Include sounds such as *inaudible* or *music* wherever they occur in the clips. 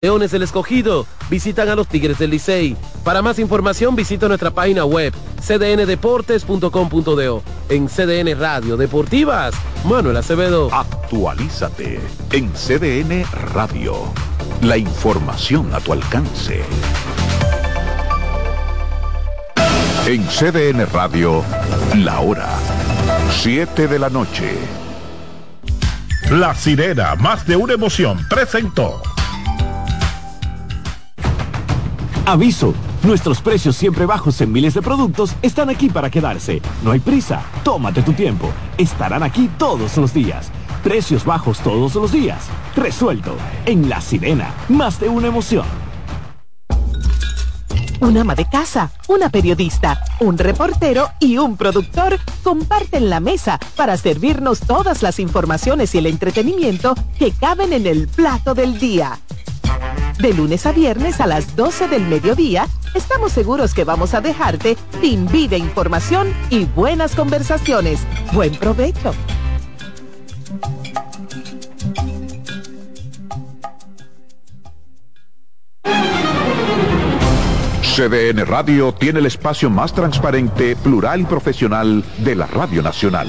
Leones del Escogido visitan a los Tigres del Licey. Para más información visita nuestra página web cdndeportes.com.do. En CDN Radio Deportivas, Manuel Acevedo. Actualízate en CDN Radio. La información a tu alcance. En CDN Radio, la hora 7 de la noche. La sirena, más de una emoción, presentó. Aviso, nuestros precios siempre bajos en miles de productos están aquí para quedarse. No hay prisa, tómate tu tiempo. Estarán aquí todos los días. Precios bajos todos los días. Resuelto. En La Sirena, más de una emoción. Un ama de casa, una periodista, un reportero y un productor comparten la mesa para servirnos todas las informaciones y el entretenimiento que caben en el plato del día. De lunes a viernes a las 12 del mediodía, estamos seguros que vamos a dejarte sin vida, información y buenas conversaciones. Buen provecho. CDN Radio tiene el espacio más transparente, plural y profesional de la Radio Nacional.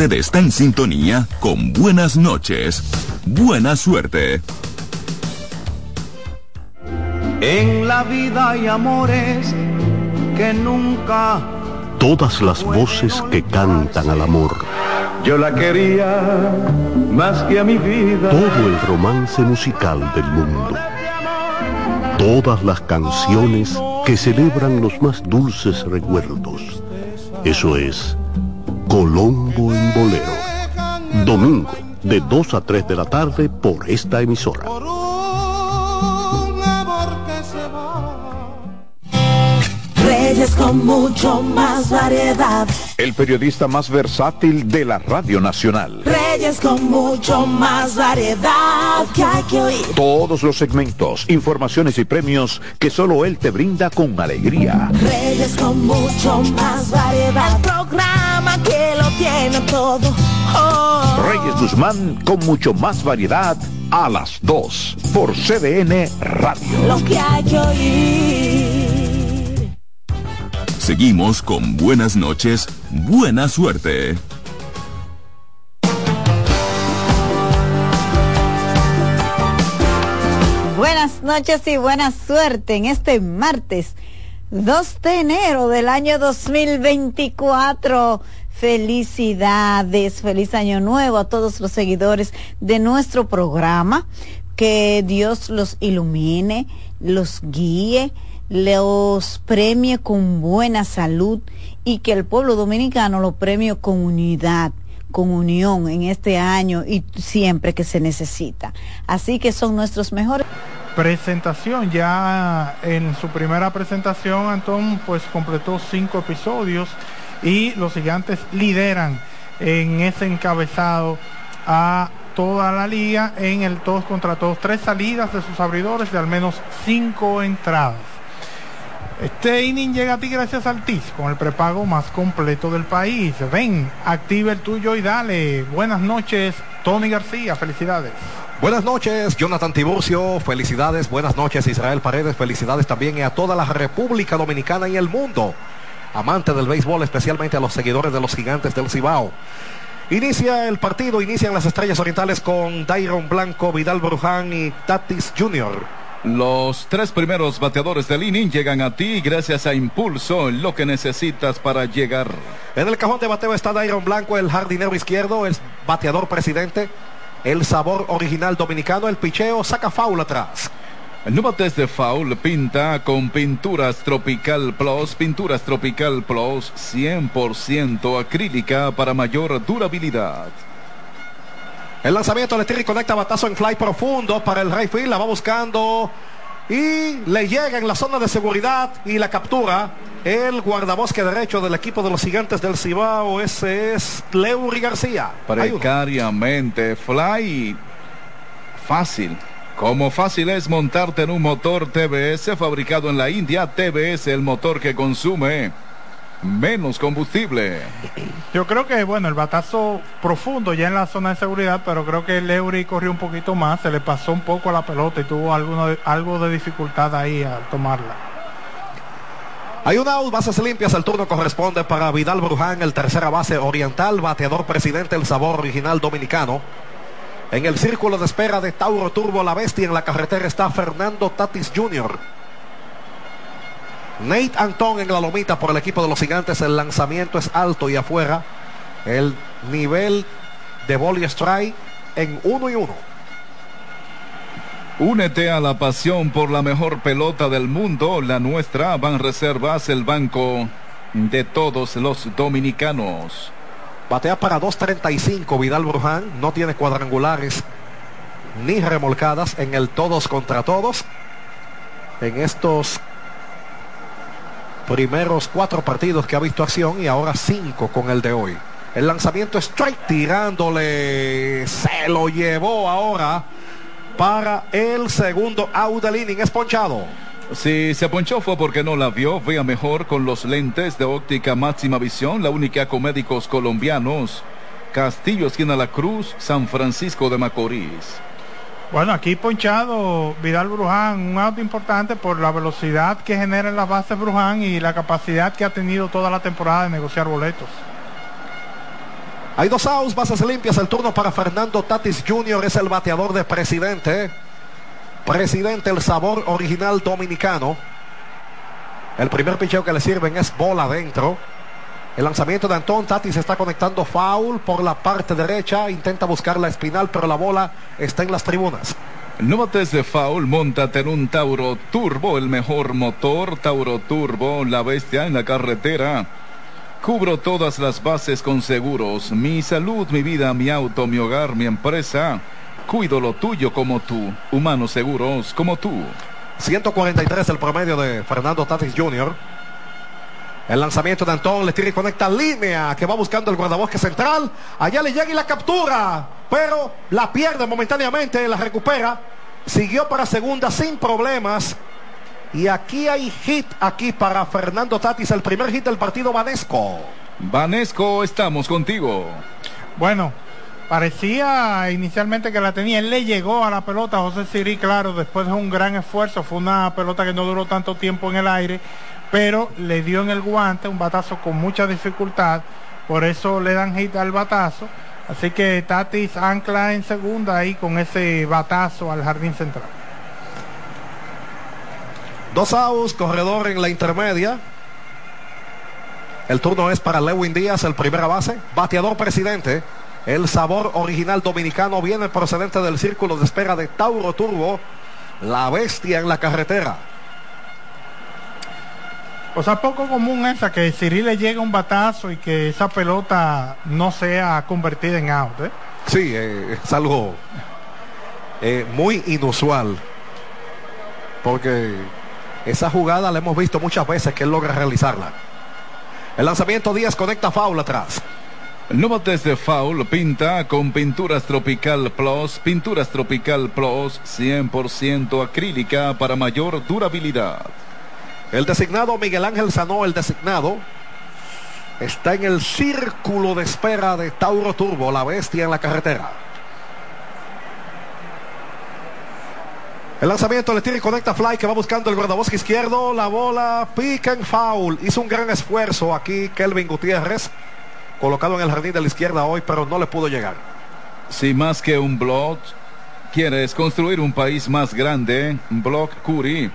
Usted está en sintonía con Buenas noches. Buena suerte. En la vida hay amores que nunca. Todas las voces que cantan al amor. Yo la quería más que a mi vida. Todo el romance musical del mundo. Todas las canciones que celebran los más dulces recuerdos. Eso es Colombo en Bolero. Domingo, de 2 a 3 de la tarde por esta emisora. Reyes con mucho más variedad. El periodista más versátil de la Radio Nacional. Reyes con mucho más variedad que hay que oír. Todos los segmentos, informaciones y premios que solo él te brinda con alegría. Reyes con mucho más variedad. El programa todo. Oh. Reyes Guzmán con mucho más variedad a las 2 por CDN Radio. Lo que hay que oír. Seguimos con buenas noches, buena suerte. Buenas noches y buena suerte en este martes 2 de enero del año 2024. Felicidades, feliz año nuevo a todos los seguidores de nuestro programa. Que Dios los ilumine, los guíe, los premie con buena salud y que el pueblo dominicano lo premie con unidad con unión en este año y siempre que se necesita. Así que son nuestros mejores. Presentación, ya en su primera presentación, Antón pues completó cinco episodios y los gigantes lideran en ese encabezado a toda la liga en el todos contra todos, tres salidas de sus abridores de al menos cinco entradas. Este inning llega a ti gracias al TIS, con el prepago más completo del país. Ven, activa el tuyo y dale. Buenas noches, Tony García, felicidades. Buenas noches, Jonathan Tiburcio. Felicidades, buenas noches, Israel Paredes. Felicidades también a toda la República Dominicana y el mundo. Amante del béisbol, especialmente a los seguidores de los gigantes del Cibao. Inicia el partido, inician las estrellas orientales con Dairon Blanco, Vidal Bruján y Tatis Jr. Los tres primeros bateadores del inning llegan a ti gracias a Impulso, lo que necesitas para llegar. En el cajón de bateo está Dairon Blanco, el jardinero izquierdo, el bateador presidente, el sabor original dominicano, el picheo, saca foul atrás. No bates de foul, pinta con Pinturas Tropical Plus. Pinturas Tropical Plus 100% acrílica para mayor durabilidad. El lanzamiento de Terry conecta batazo en fly profundo para el right field. La va buscando y le llega en la zona de seguridad y la captura el guardabosque derecho del equipo de los gigantes del Cibao. Ese es Leury García. Precariamente, fly fácil. Como fácil es montarte en un motor TBS fabricado en la India, TBS el motor que consume menos combustible. Yo creo que, bueno, el batazo profundo ya en la zona de seguridad, pero creo que Leury corrió un poquito más, se le pasó un poco a la pelota y tuvo alguno algo de dificultad ahí al tomarla. Hay una out, bases limpias, el turno corresponde para Vidal Bruján, el tercera base oriental, bateador presidente, el sabor original dominicano. En el círculo de espera de Tauro Turbo La Bestia en la carretera está Fernando Tatis Jr. Nate Antón en la lomita por el equipo de los gigantes. El lanzamiento es alto y afuera. El nivel de ball y strike en uno y uno. Únete a la pasión por la mejor pelota del mundo, la nuestra. Van Reservas, el banco de todos los dominicanos. Batea para 2.35 Vidal Bruján. No tiene cuadrangulares ni remolcadas en el todos contra todos. En estos primeros cuatro partidos que ha visto acción y ahora cinco con el de hoy. El lanzamiento strike tirándole. Se lo llevó ahora para el segundo out del inning. Es ponchado. Si se ponchó fue porque no la vio. Vea mejor con los lentes de óptica máxima visión, la única con médicos colombianos. Castillo, esquina La Cruz, San Francisco de Macorís. Bueno, aquí ponchado Vidal Bruján, un auto importante por la velocidad que genera en las bases Bruján y la capacidad que ha tenido toda la temporada de negociar boletos. Hay dos outs, bases limpias. El turno para Fernando Tatis Jr. es el bateador de presidente. Presidente, el sabor original dominicano. El primer picheo que le sirven es bola adentro. El lanzamiento de Antón Tatis está conectando foul por la parte derecha. Intenta buscar la espinal, pero la bola está en las tribunas. No bates de foul, montate en un Tauro Turbo, el mejor motor. Tauro Turbo, la bestia en la carretera. Cubro todas las bases con seguros. Mi salud, mi vida, mi auto, mi hogar, mi empresa. Cuido lo tuyo como tú. Humanos seguros como tú. 143 el promedio de Fernando Tatis Jr. El lanzamiento de Antón le tira y conecta línea que va buscando el guardabosque central. Allá le llega y la captura, pero la pierde momentáneamente, la recupera. Siguió para segunda sin problemas. Y aquí hay hit aquí para Fernando Tatis, el primer hit del partido Vanesco. Vanesco, estamos contigo. Bueno, parecía inicialmente que la tenía. Él le llegó a la pelota, José Siri, claro, después de un gran esfuerzo. Fue una pelota que no duró tanto tiempo en el aire, pero le dio en el guante un batazo con mucha dificultad. Por eso le dan hit al batazo. Así que Tatis ancla en segunda ahí con ese batazo al jardín central. Dos outs, corredor en la intermedia. El turno es para Lewin Díaz, el primera base. Bateador presidente. El sabor original dominicano viene procedente del círculo de espera de Tauro Turbo. La bestia en la carretera. O sea, poco común esa que Cyril le llega un batazo y que esa pelota no sea convertida en out. ¿eh? Sí, eh, es algo eh, muy inusual. Porque esa jugada la hemos visto muchas veces que él logra realizarla. El lanzamiento Díaz conecta foul atrás. No bates de foul, pinta con Pinturas Tropical Plus. Pinturas Tropical Plus 100% acrílica para mayor durabilidad. El designado Miguel Ángel Sanó, el designado, está en el círculo de espera de Tauro Turbo, la bestia en la carretera. El lanzamiento le tira y conecta Fly que va buscando el guardabosque izquierdo. La bola pica en foul. Hizo un gran esfuerzo aquí Kelvin Gutiérrez. Colocado en el jardín de la izquierda hoy, pero no le pudo llegar. Si más que un blog, quieres construir un país más grande, Block Curi.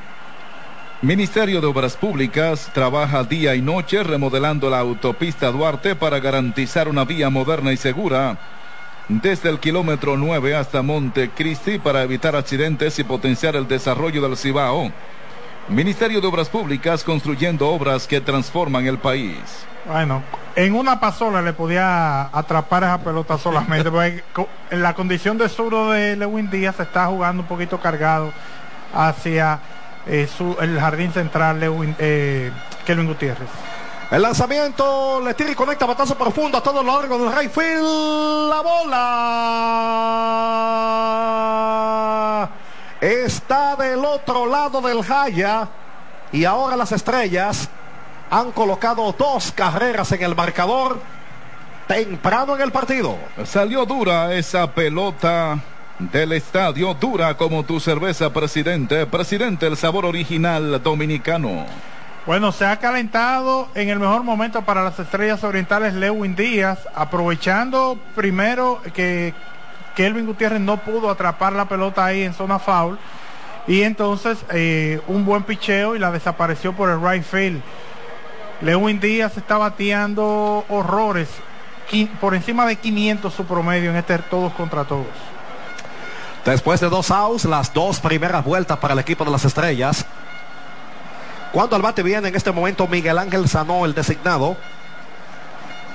Ministerio de Obras Públicas trabaja día y noche remodelando la autopista Duarte para garantizar una vía moderna y segura desde el kilómetro 9 hasta Montecristi para evitar accidentes y potenciar el desarrollo del Cibao. Ministerio de Obras Públicas construyendo obras que transforman el país. Bueno, en una pasola le podía atrapar esa pelota solamente. *laughs* en la condición de sur de Lewin Díaz se está jugando un poquito cargado hacia eh, el jardín central Lewin, eh, Kelvin Gutiérrez. El lanzamiento le tira y conecta batazo profundo a todo lo largo del Rayfield. La bola está del otro lado del Jaya. Y ahora las estrellas han colocado dos carreras en el marcador temprano en el partido. Salió dura esa pelota del estadio, dura como tu cerveza, presidente. Presidente, el sabor original dominicano. Bueno, se ha calentado en el mejor momento para las estrellas orientales Lewin Díaz, aprovechando primero que Kelvin Gutiérrez no pudo atrapar la pelota ahí en zona foul y entonces eh, un buen picheo y la desapareció por el right field. Lewin Díaz está bateando horrores, por encima de 500 su promedio en este todos contra todos. Después de dos outs, las dos primeras vueltas para el equipo de las estrellas. Cuando al bate viene en este momento Miguel Ángel Sanó, el designado.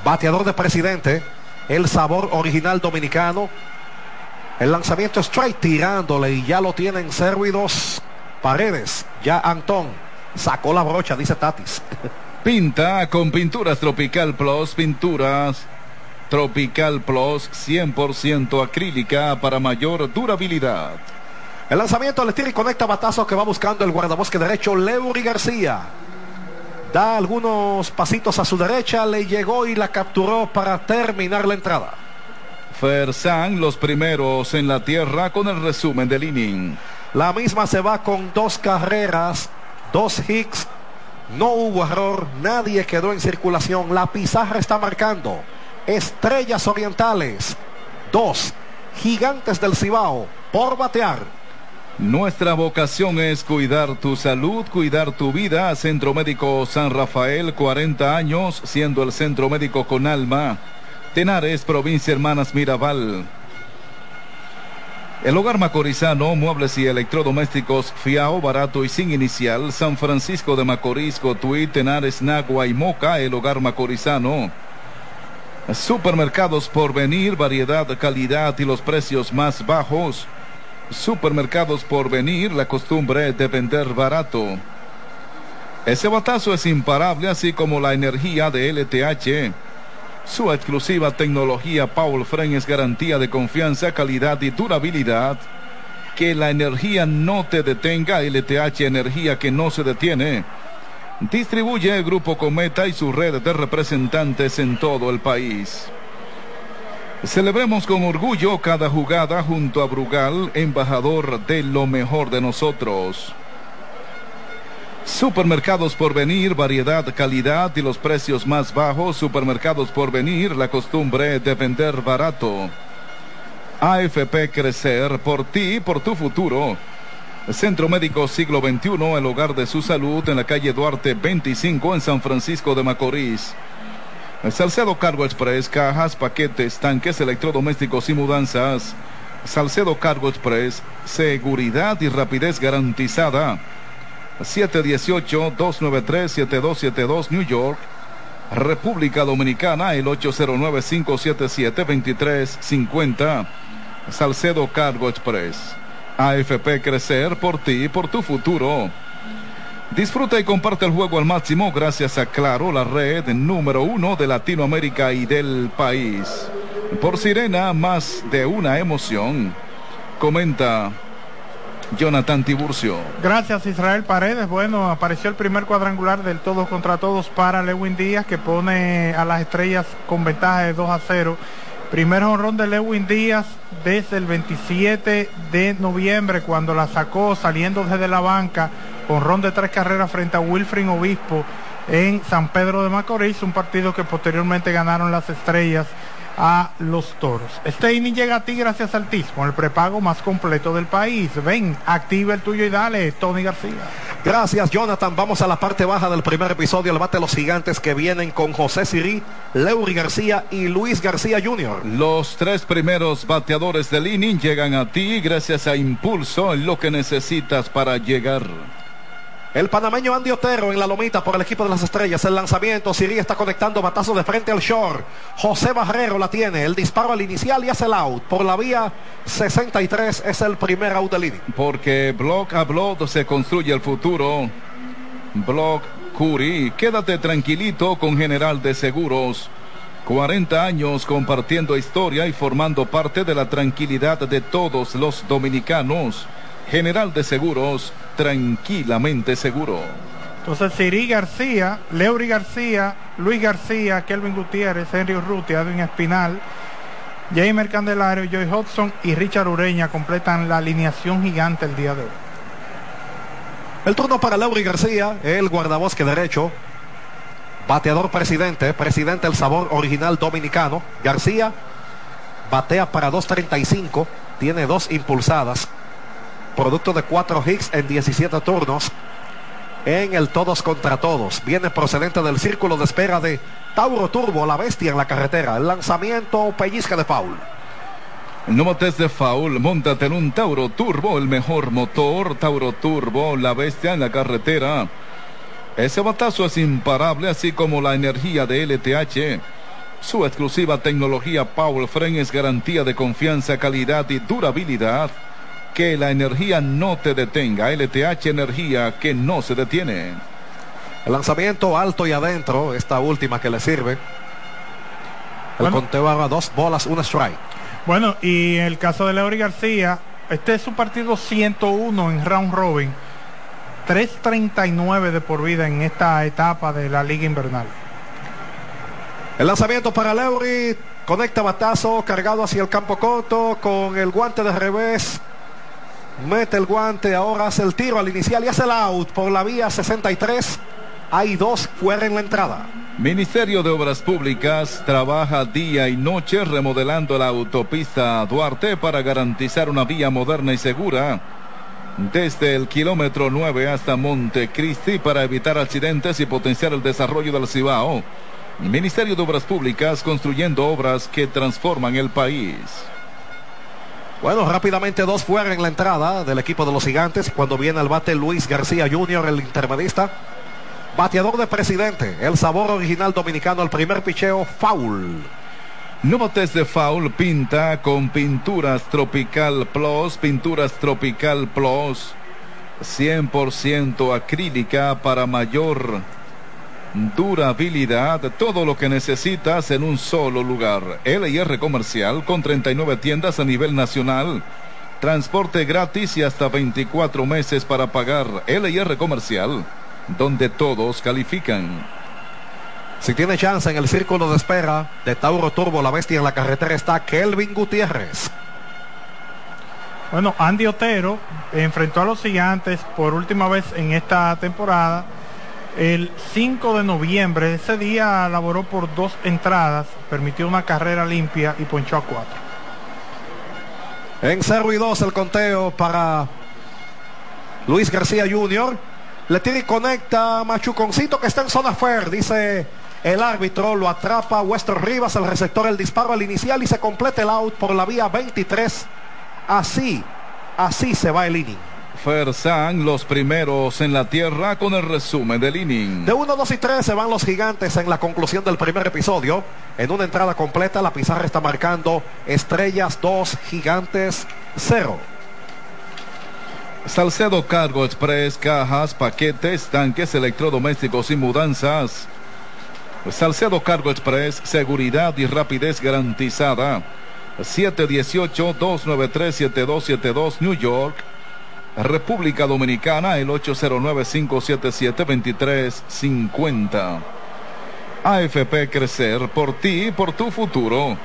Bateador de presidente. El sabor original dominicano. El lanzamiento straight tirándole y ya lo tienen servidos Paredes. Ya Antón sacó la brocha, dice Tatis. Pinta con pinturas Tropical Plus, pinturas Tropical Plus 100% acrílica para mayor durabilidad. El lanzamiento le tira y conecta batazo que va buscando el guardabosque derecho, Leury García. Da algunos pasitos a su derecha, le llegó y la capturó para terminar la entrada. Fersan, los primeros en la tierra con el resumen del inning. La misma se va con dos carreras, dos hits. No hubo error, nadie quedó en circulación. La pizarra está marcando. Estrellas Orientales, dos. Gigantes del Cibao, por batear. Nuestra vocación es cuidar tu salud, cuidar tu vida. Centro Médico San Rafael, 40 años, siendo el centro médico con alma. Tenares, provincia Hermanas Mirabal. El hogar macorizano, muebles y electrodomésticos, fiao, barato y sin inicial. San Francisco de Macorís, Cotuí, Tenares, Nagua y Moca, el hogar macorizano. Supermercados por venir, variedad, calidad y los precios más bajos. Supermercados por venir, la costumbre de vender barato. Ese batazo es imparable, así como la energía de LTH. Su exclusiva tecnología Paul Fren es garantía de confianza, calidad y durabilidad. Que la energía no te detenga, LTH Energía que no se detiene. Distribuye el Grupo Cometa y su red de representantes en todo el país. Celebremos con orgullo cada jugada junto a Brugal, embajador de lo mejor de nosotros. Supermercados por venir, variedad, calidad y los precios más bajos. Supermercados por venir, la costumbre de vender barato. AFP Crecer, por ti, por tu futuro. Centro Médico Siglo XXI, el hogar de su salud en la calle Duarte 25 en San Francisco de Macorís. Salcedo Cargo Express, cajas, paquetes, tanques, electrodomésticos y mudanzas. Salcedo Cargo Express, seguridad y rapidez garantizada. 718-293-7272 New York. República Dominicana, el 809-577-2350. Salcedo Cargo Express. AFP Crecer por ti y por tu futuro. Disfruta y comparte el juego al máximo gracias a Claro, la red número uno de Latinoamérica y del país. Por Sirena, más de una emoción. Comenta Jonathan Tiburcio. Gracias Israel Paredes. Bueno, apareció el primer cuadrangular del todos contra todos para Lewin Díaz que pone a las estrellas con ventaja de 2 a 0 Primer honrón de Lewin Díaz desde el 27 de noviembre cuando la sacó saliendo desde la banca, honrón de tres carreras frente a Wilfrin Obispo en San Pedro de Macorís, un partido que posteriormente ganaron las estrellas a los toros. Este inning llega a ti gracias al TIS, con el prepago más completo del país. Ven, activa el tuyo y dale, Tony García. Gracias, Jonathan. Vamos a la parte baja del primer episodio. El bate de los gigantes que vienen con José Sirí, Leury García y Luis García Jr. Los tres primeros bateadores del inning llegan a ti gracias a Impulso, lo que necesitas para llegar. El panameño Andy Otero en la lomita por el equipo de las estrellas. El lanzamiento. Siri está conectando batazo de frente al short. José Barrero la tiene. El disparo al inicial y hace el out. Por la vía 63 es el primer out del inning. Porque block a block se construye el futuro. Block Curi. Quédate tranquilito con General de Seguros. 40 años compartiendo historia y formando parte de la tranquilidad de todos los dominicanos. General de Seguros, tranquilamente seguro. Entonces Siri García, Leury García, Luis García, Kelvin Gutiérrez, Henry Urrutia, Edwin Espinal, Jamer Candelario, Joy Hudson y Richard Ureña completan la alineación gigante el día de hoy. El turno para Leury García, el guardabosque derecho, bateador presidente, presidente del sabor original dominicano. García batea para 2.35, tiene dos impulsadas, producto de cuatro hits en 17 turnos en el todos contra todos. Viene procedente del círculo de espera de Tauro Turbo, la bestia en la carretera. El lanzamiento pellizca de foul. No mates de foul, montate en un Tauro Turbo, el mejor motor. Tauro Turbo, la bestia en la carretera. Ese batazo es imparable, así como la energía de LTH. Su exclusiva tecnología Power Frame es garantía de confianza, calidad y durabilidad que la energía no te detenga. LTH Energía que no se detiene. El lanzamiento alto y adentro, esta última que le sirve. El conteo a dos bolas, una strike. Bueno, y en el caso de Leury García, este es su partido 101 en round robin. 3.39 de por vida en esta etapa de la liga invernal. El lanzamiento para Leury, conecta batazo, cargado hacia el campo corto, con el guante de revés, Mete el guante, ahora hace el tiro al inicial y hace el out por la vía 63. Hay dos fuera en la entrada. Ministerio de Obras Públicas trabaja día y noche remodelando la autopista Duarte para garantizar una vía moderna y segura. Desde el kilómetro 9 hasta Montecristi para evitar accidentes y potenciar el desarrollo del Cibao. Ministerio de Obras Públicas construyendo obras que transforman el país. Bueno, rápidamente dos fuera en la entrada del equipo de los gigantes. Cuando viene al bate Luis García Jr., el intermedista. Bateador de presidente. El sabor original dominicano. El primer picheo, foul. No bates de foul, pinta con Pinturas Tropical Plus. Pinturas Tropical Plus. 100% acrílica para mayor durabilidad, todo lo que necesitas en un solo lugar. LIR Comercial con 39 tiendas a nivel nacional. Transporte gratis y hasta 24 meses para pagar. LIR Comercial, donde todos califican. Si tiene chance en el círculo de espera de Tauro Turbo, la bestia en la carretera está Kelvin Gutiérrez. Bueno, Andy Otero enfrentó a los gigantes por última vez en esta temporada el 5 de noviembre. Ese día laboró por dos entradas, permitió una carrera limpia y ponchó a cuatro. En 0 y 2 el conteo para Luis García Jr. Le tira y conecta Machuconcito que está en zona fair, dice el árbitro. Lo atrapa Western Rivas, el receptor, el disparo al inicial y se completa el out por la vía 23. Así, así se va el inning. Fersan, los primeros en la tierra con el resumen del inning. De 1, 2 y 3 se van los gigantes en la conclusión del primer episodio. En una entrada completa, la pizarra está marcando estrellas 2, gigantes 0. Salcedo Cargo Express, cajas, paquetes, tanques, electrodomésticos y mudanzas. Salcedo Cargo Express, seguridad y rapidez garantizada. 718-293-7272 New York. República Dominicana, el 809-577-2350. AFP Crecer por ti y por tu futuro.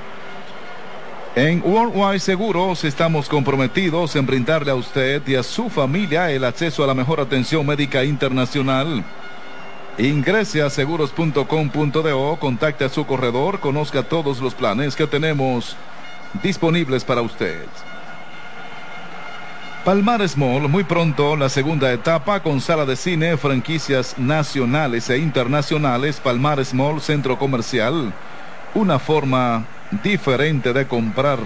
En Worldwide Seguros estamos comprometidos en brindarle a usted y a su familia el acceso a la mejor atención médica internacional. Ingrese a seguros.com.do, contacte a su corredor, conozca todos los planes que tenemos disponibles para usted. Palmar Mall, muy pronto la segunda etapa con sala de cine, franquicias nacionales e internacionales, Palmar Mall Centro Comercial, una forma diferente de comprar.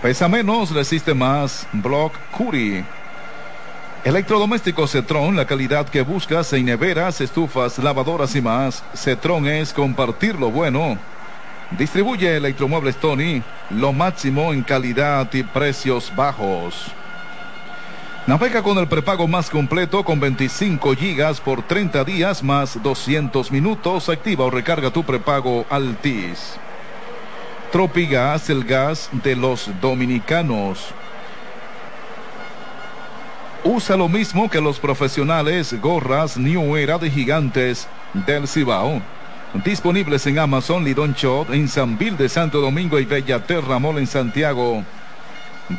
Pesa menos, resiste más, Block Curie. Electrodomésticos Cetron, la calidad que buscas en neveras, estufas, lavadoras y más. Cetron es compartir lo bueno. Distribuye Electromuebles Tony, lo máximo en calidad y precios bajos. Navega con el prepago más completo con 25 gigas por 30 días más 200 minutos. Activa o recarga tu prepago Altis. Tropigas, el gas de los dominicanos. Usa lo mismo que los profesionales gorras New Era de gigantes del Cibao. Disponibles en Amazon, Lidon Shop, en San Bill de Santo Domingo y Bellaterra Mall en Santiago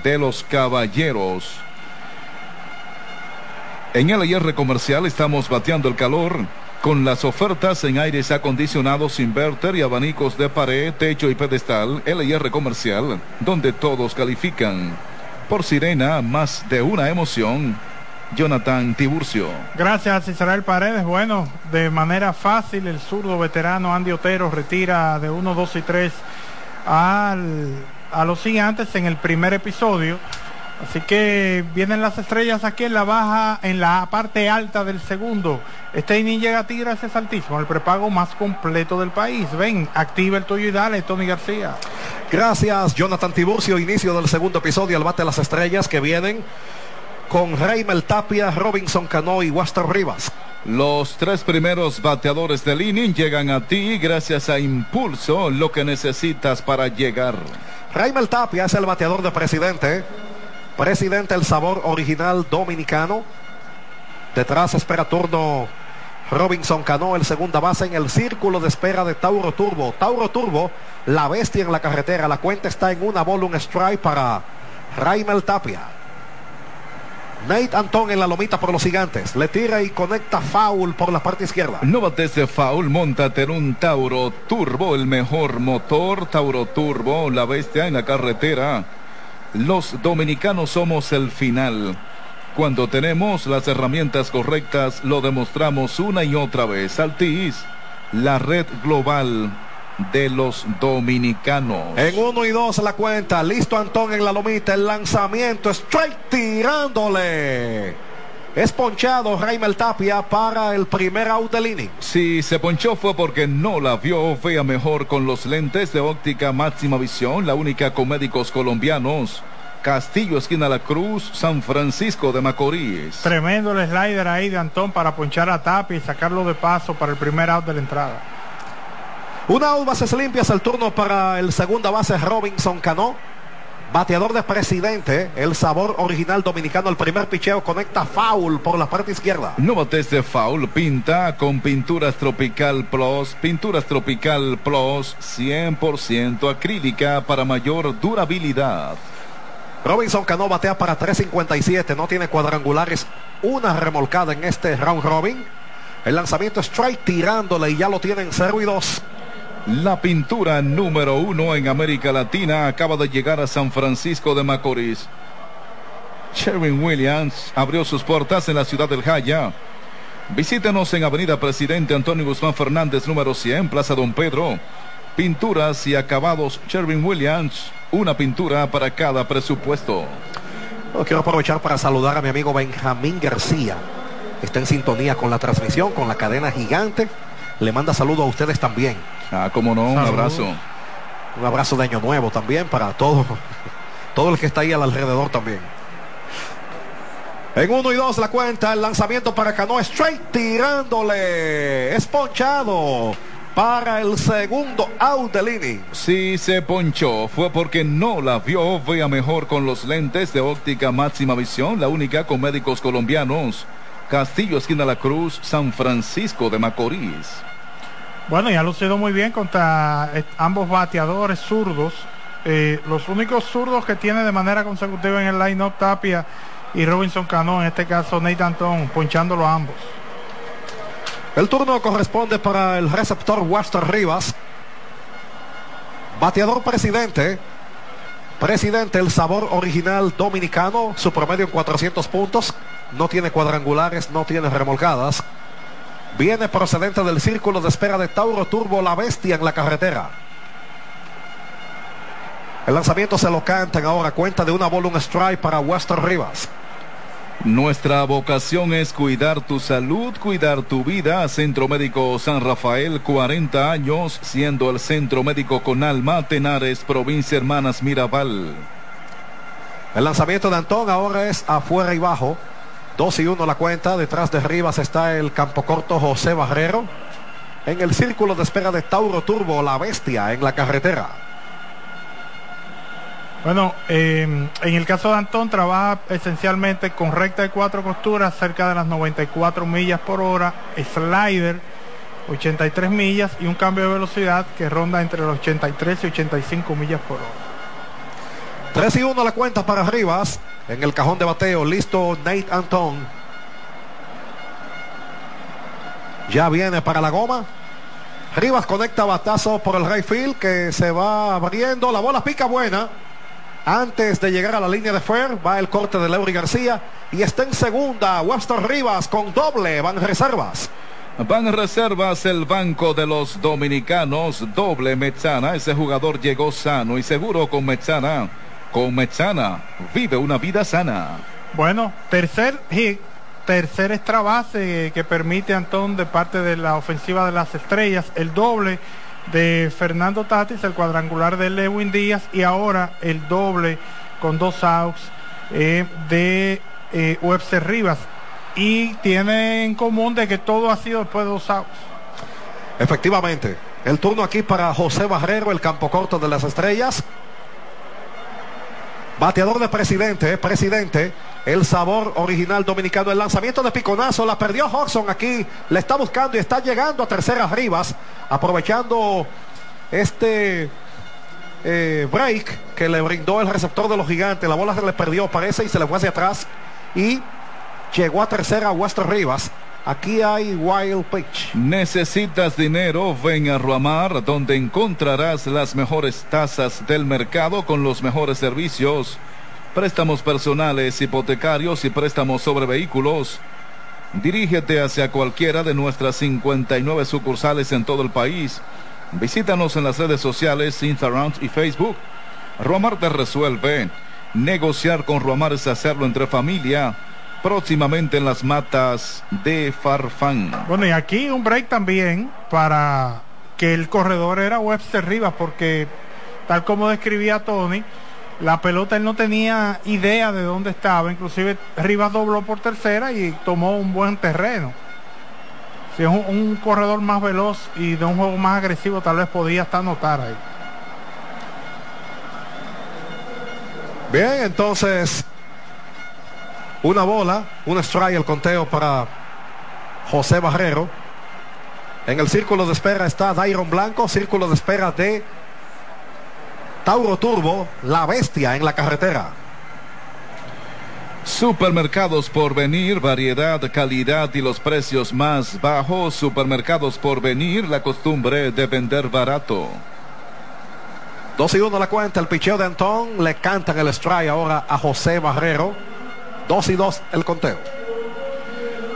de los Caballeros. En el IR comercial estamos bateando el calor con las ofertas en aires acondicionados, inverter y abanicos de pared, techo y pedestal. LIR comercial, donde todos califican. Por Sirena, más de una emoción. Jonathan Tiburcio. Gracias Israel Paredes. Bueno, de manera fácil el zurdo veterano Andy Otero retira de 1, 2 y 3 al, a los gigantes en el primer episodio. Así que vienen las estrellas aquí en la baja, en la parte alta del segundo. Este inning llega a ti gracias altísimo, el prepago más completo del país. Ven, activa el tuyo y dale, Tony García. Gracias, Jonathan Tiburcio. Inicio del segundo episodio, al bate de las estrellas que vienen con Raimel Tapia, Robinson Cano y Waster Rivas. Los tres primeros bateadores del inning llegan a ti gracias a Impulso, lo que necesitas para llegar. Raimel Tapia es el bateador de presidente. Presidente el sabor original dominicano. Detrás espera turno Robinson Cano, el segunda base en el círculo de espera de Tauro Turbo. Tauro Turbo, la bestia en la carretera. La cuenta está en una bola, un strike para Raimel Tapia. Nate Antón en la lomita por los gigantes. Le tira y conecta foul por la parte izquierda. No bates de foul, montate en un Tauro Turbo, el mejor motor. Tauro Turbo, la bestia en la carretera. Los dominicanos somos el final. Cuando tenemos las herramientas correctas, lo demostramos una y otra vez. Altis, la red global de los dominicanos. En uno y dos la cuenta. Listo Antón en la lomita. El lanzamiento. Strike tirándole. Es ponchado Raimel Tapia para el primer out del inning. Si se ponchó fue porque no la vio. Vea mejor con los lentes de óptica máxima visión. La única con médicos colombianos. Castillo, esquina La Cruz, San Francisco de Macorís. Tremendo el slider ahí de Antón para ponchar a Tapia y sacarlo de paso para el primer out de la entrada. Una out bases limpias, el turno para el segunda base Robinson Cano. Bateador de presidente, el sabor original dominicano. El primer picheo conecta foul por la parte izquierda. No bates de foul, pinta con Pinturas Tropical Plus. Pinturas Tropical Plus 100% acrílica para mayor durabilidad. Robinson Cano batea para 3.57, no tiene cuadrangulares, una remolcada en este round robin. El lanzamiento strike tirándole y ya lo tienen 0 y 2. La pintura número uno en América Latina acaba de llegar a San Francisco de Macorís. Sherwin Williams abrió sus puertas en la ciudad del Jaya. Visítenos en Avenida Presidente Antonio Guzmán Fernández, número 100, Plaza Don Pedro. Pinturas y acabados Sherwin Williams, una pintura para cada presupuesto. quiero aprovechar para saludar a mi amigo Benjamín García. Está en sintonía con la transmisión, con la cadena gigante. Le manda saludo a ustedes también. Ah, como no, un abrazo. Un abrazo de año nuevo también para todo, *laughs* todo el que está ahí al alrededor también. En uno y dos la cuenta, el lanzamiento para Cano Straight tirándole. Es ponchado para el segundo out del inning. Si se ponchó fue porque no la vio. Vea mejor con los lentes de óptica máxima visión, la única con médicos colombianos. Castillo, esquina La Cruz, San Francisco de Macorís. Bueno, ya ha lucido muy bien contra ambos bateadores zurdos. Eh, los únicos zurdos que tiene de manera consecutiva en el line-up Tapia y Robinson Cano, en este caso Nate Anton, ponchándolo a ambos. El turno corresponde para el receptor Wester Rivas. Bateador presidente. Presidente, el sabor original dominicano. Su promedio en 400 puntos. No tiene cuadrangulares, no tiene remolcadas. Viene procedente del círculo de espera de Tauro Turbo, la bestia en la carretera. El lanzamiento se lo cantan ahora. Cuenta de una bola, un strike para Wester Rivas. Nuestra vocación es cuidar tu salud, cuidar tu vida. Centro Médico San Rafael, 40 años, siendo el centro médico con alma, Tenares, provincia Hermanas Mirabal. El lanzamiento de Antón ahora es afuera y bajo. 2 y 1 la cuenta. Detrás de Rivas está el campo corto José Barrero. En el círculo de espera de Tauro Turbo, la bestia en la carretera. Bueno, eh, en el caso de Antón trabaja esencialmente con recta de cuatro costuras cerca de las 94 millas por hora, slider 83 millas y un cambio de velocidad que ronda entre los 83 y 85 millas por hora. 3 y 1 la cuenta para Rivas. En el cajón de bateo, listo Nate Antón. Ya viene para la goma. Rivas conecta batazo por el right field que se va abriendo. La bola pica buena. Antes de llegar a la línea de Fer, va el corte de Leury García y está en segunda Webster Rivas con doble, van reservas. Van reservas el banco de los dominicanos, doble Mechana. Ese jugador llegó sano y seguro con Mechana. Con Mechana, vive una vida sana. Bueno, tercer hit, tercer extra base que permite Antón de parte de la ofensiva de las estrellas, el doble de Fernando Tatis, el cuadrangular de Lewin Díaz y ahora el doble con dos outs eh, de eh, Webster Rivas. Y tiene en común de que todo ha sido después de dos outs. Efectivamente, el turno aquí para José Barrero, el campo corto de las estrellas. Bateador de presidente, presidente, el sabor original dominicano. El lanzamiento de piconazo la perdió Hodgson aquí. Le está buscando y está llegando a terceras Rivas. Aprovechando este eh, break que le brindó el receptor de los gigantes. La bola se le perdió, parece, y se le fue hacia atrás. Y llegó a tercera Wester Rivas. Aquí hay Wild Pitch. Necesitas dinero, ven a Ruamar, donde encontrarás las mejores tasas del mercado con los mejores servicios. Préstamos personales, hipotecarios y préstamos sobre vehículos. Dirígete hacia cualquiera de nuestras 59 sucursales en todo el país. Visítanos en las redes sociales, Instagram y Facebook. Ruamar te resuelve. Negociar con Ruamar es hacerlo entre familia próximamente en las matas de Farfán. Bueno, y aquí un break también para que el corredor era Webster Rivas, porque tal como describía Tony, la pelota él no tenía idea de dónde estaba, inclusive Rivas dobló por tercera y tomó un buen terreno. Si es un, un corredor más veloz y de un juego más agresivo, tal vez podía hasta anotar ahí. Bien, entonces una bola, un strike el conteo para José Barrero. En el círculo de espera está Dairon Blanco, círculo de espera de Tauro Turbo, la bestia en la carretera. Supermercados por venir, variedad, calidad y los precios más bajos. Supermercados por venir, la costumbre de vender barato. 2 y 1 la cuenta, el picheo de Antón, le cantan el strike ahora a José Barrero. 2 y 2 el conteo.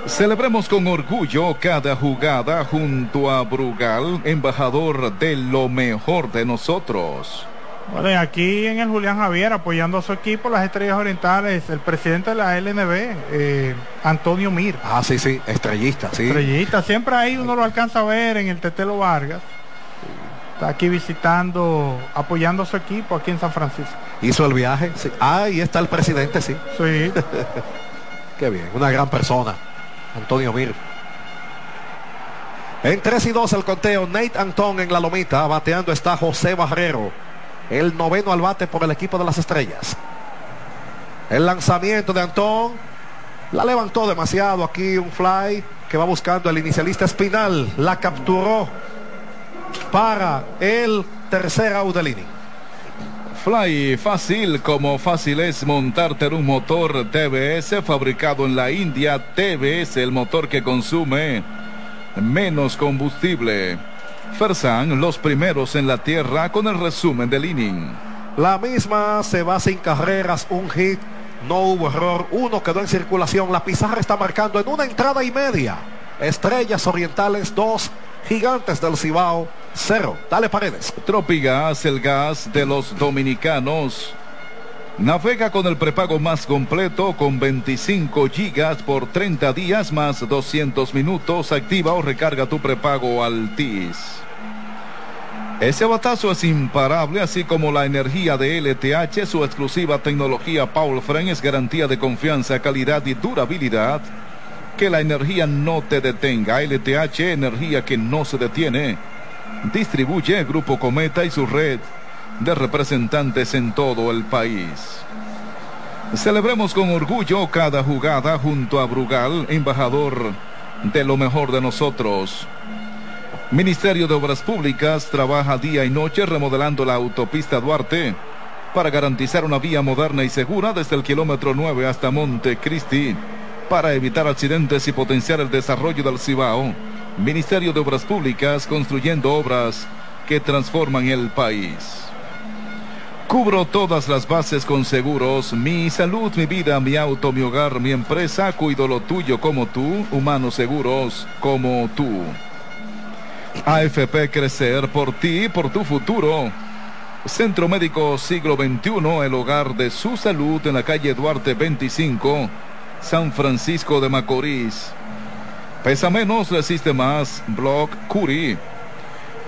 Celebremos con orgullo cada jugada junto a Brugal, embajador de lo mejor de nosotros. Bueno, y aquí en el Julián Javier apoyando a su equipo, las Estrellas Orientales, el presidente de la LNB, eh, Antonio Mir. Ah, sí, sí, estrellista, sí. Estrellista, siempre ahí uno lo alcanza a ver en el Tetelo Vargas. Está aquí visitando, apoyando a su equipo aquí en San Francisco. Hizo el viaje. Sí. Ah, ahí está el presidente, sí. Sí. *laughs* Qué bien, una gran persona. Antonio Mir. En 3 y 2 el conteo, Nate Antón en la lomita, bateando está José Barrero, el noveno al bate por el equipo de las estrellas. El lanzamiento de Antón la levantó demasiado aquí un fly que va buscando el inicialista Espinal, la capturó para el tercer out del inning. Fly fácil como fácil es montarte en un motor TBS fabricado en la India. TBS, el motor que consume menos combustible. Fersan, los primeros en la tierra con el resumen del inning. La misma se va sin carreras, un hit, no hubo error, uno quedó en circulación, la pizarra está marcando en una entrada y media. Estrellas Orientales 2, Gigantes del Cibao 0. Dale paredes. Tropigas, el gas de los dominicanos. Navega con el prepago más completo con 25 gigas por 30 días más 200 minutos. Activa o recarga tu prepago Altis. Ese batazo es imparable, así como la energía de LTH, su exclusiva tecnología Paul Fren es garantía de confianza, calidad y durabilidad. Que la energía no te detenga. LTH, energía que no se detiene. Distribuye Grupo Cometa y su red de representantes en todo el país. Celebremos con orgullo cada jugada junto a Brugal, embajador de lo mejor de nosotros. Ministerio de Obras Públicas trabaja día y noche remodelando la autopista Duarte para garantizar una vía moderna y segura desde el kilómetro 9 hasta Montecristi para evitar accidentes y potenciar el desarrollo del Cibao. Ministerio de Obras Públicas construyendo obras que transforman el país. Cubro todas las bases con seguros. Mi salud, mi vida, mi auto, mi hogar, mi empresa. Cuido lo tuyo como tú. Humanos seguros como tú. AFP Crecer por ti, por tu futuro. Centro Médico Siglo XXI, el hogar de su salud en la calle Duarte 25, San Francisco de Macorís. Pesa menos, resiste más. Block Curi.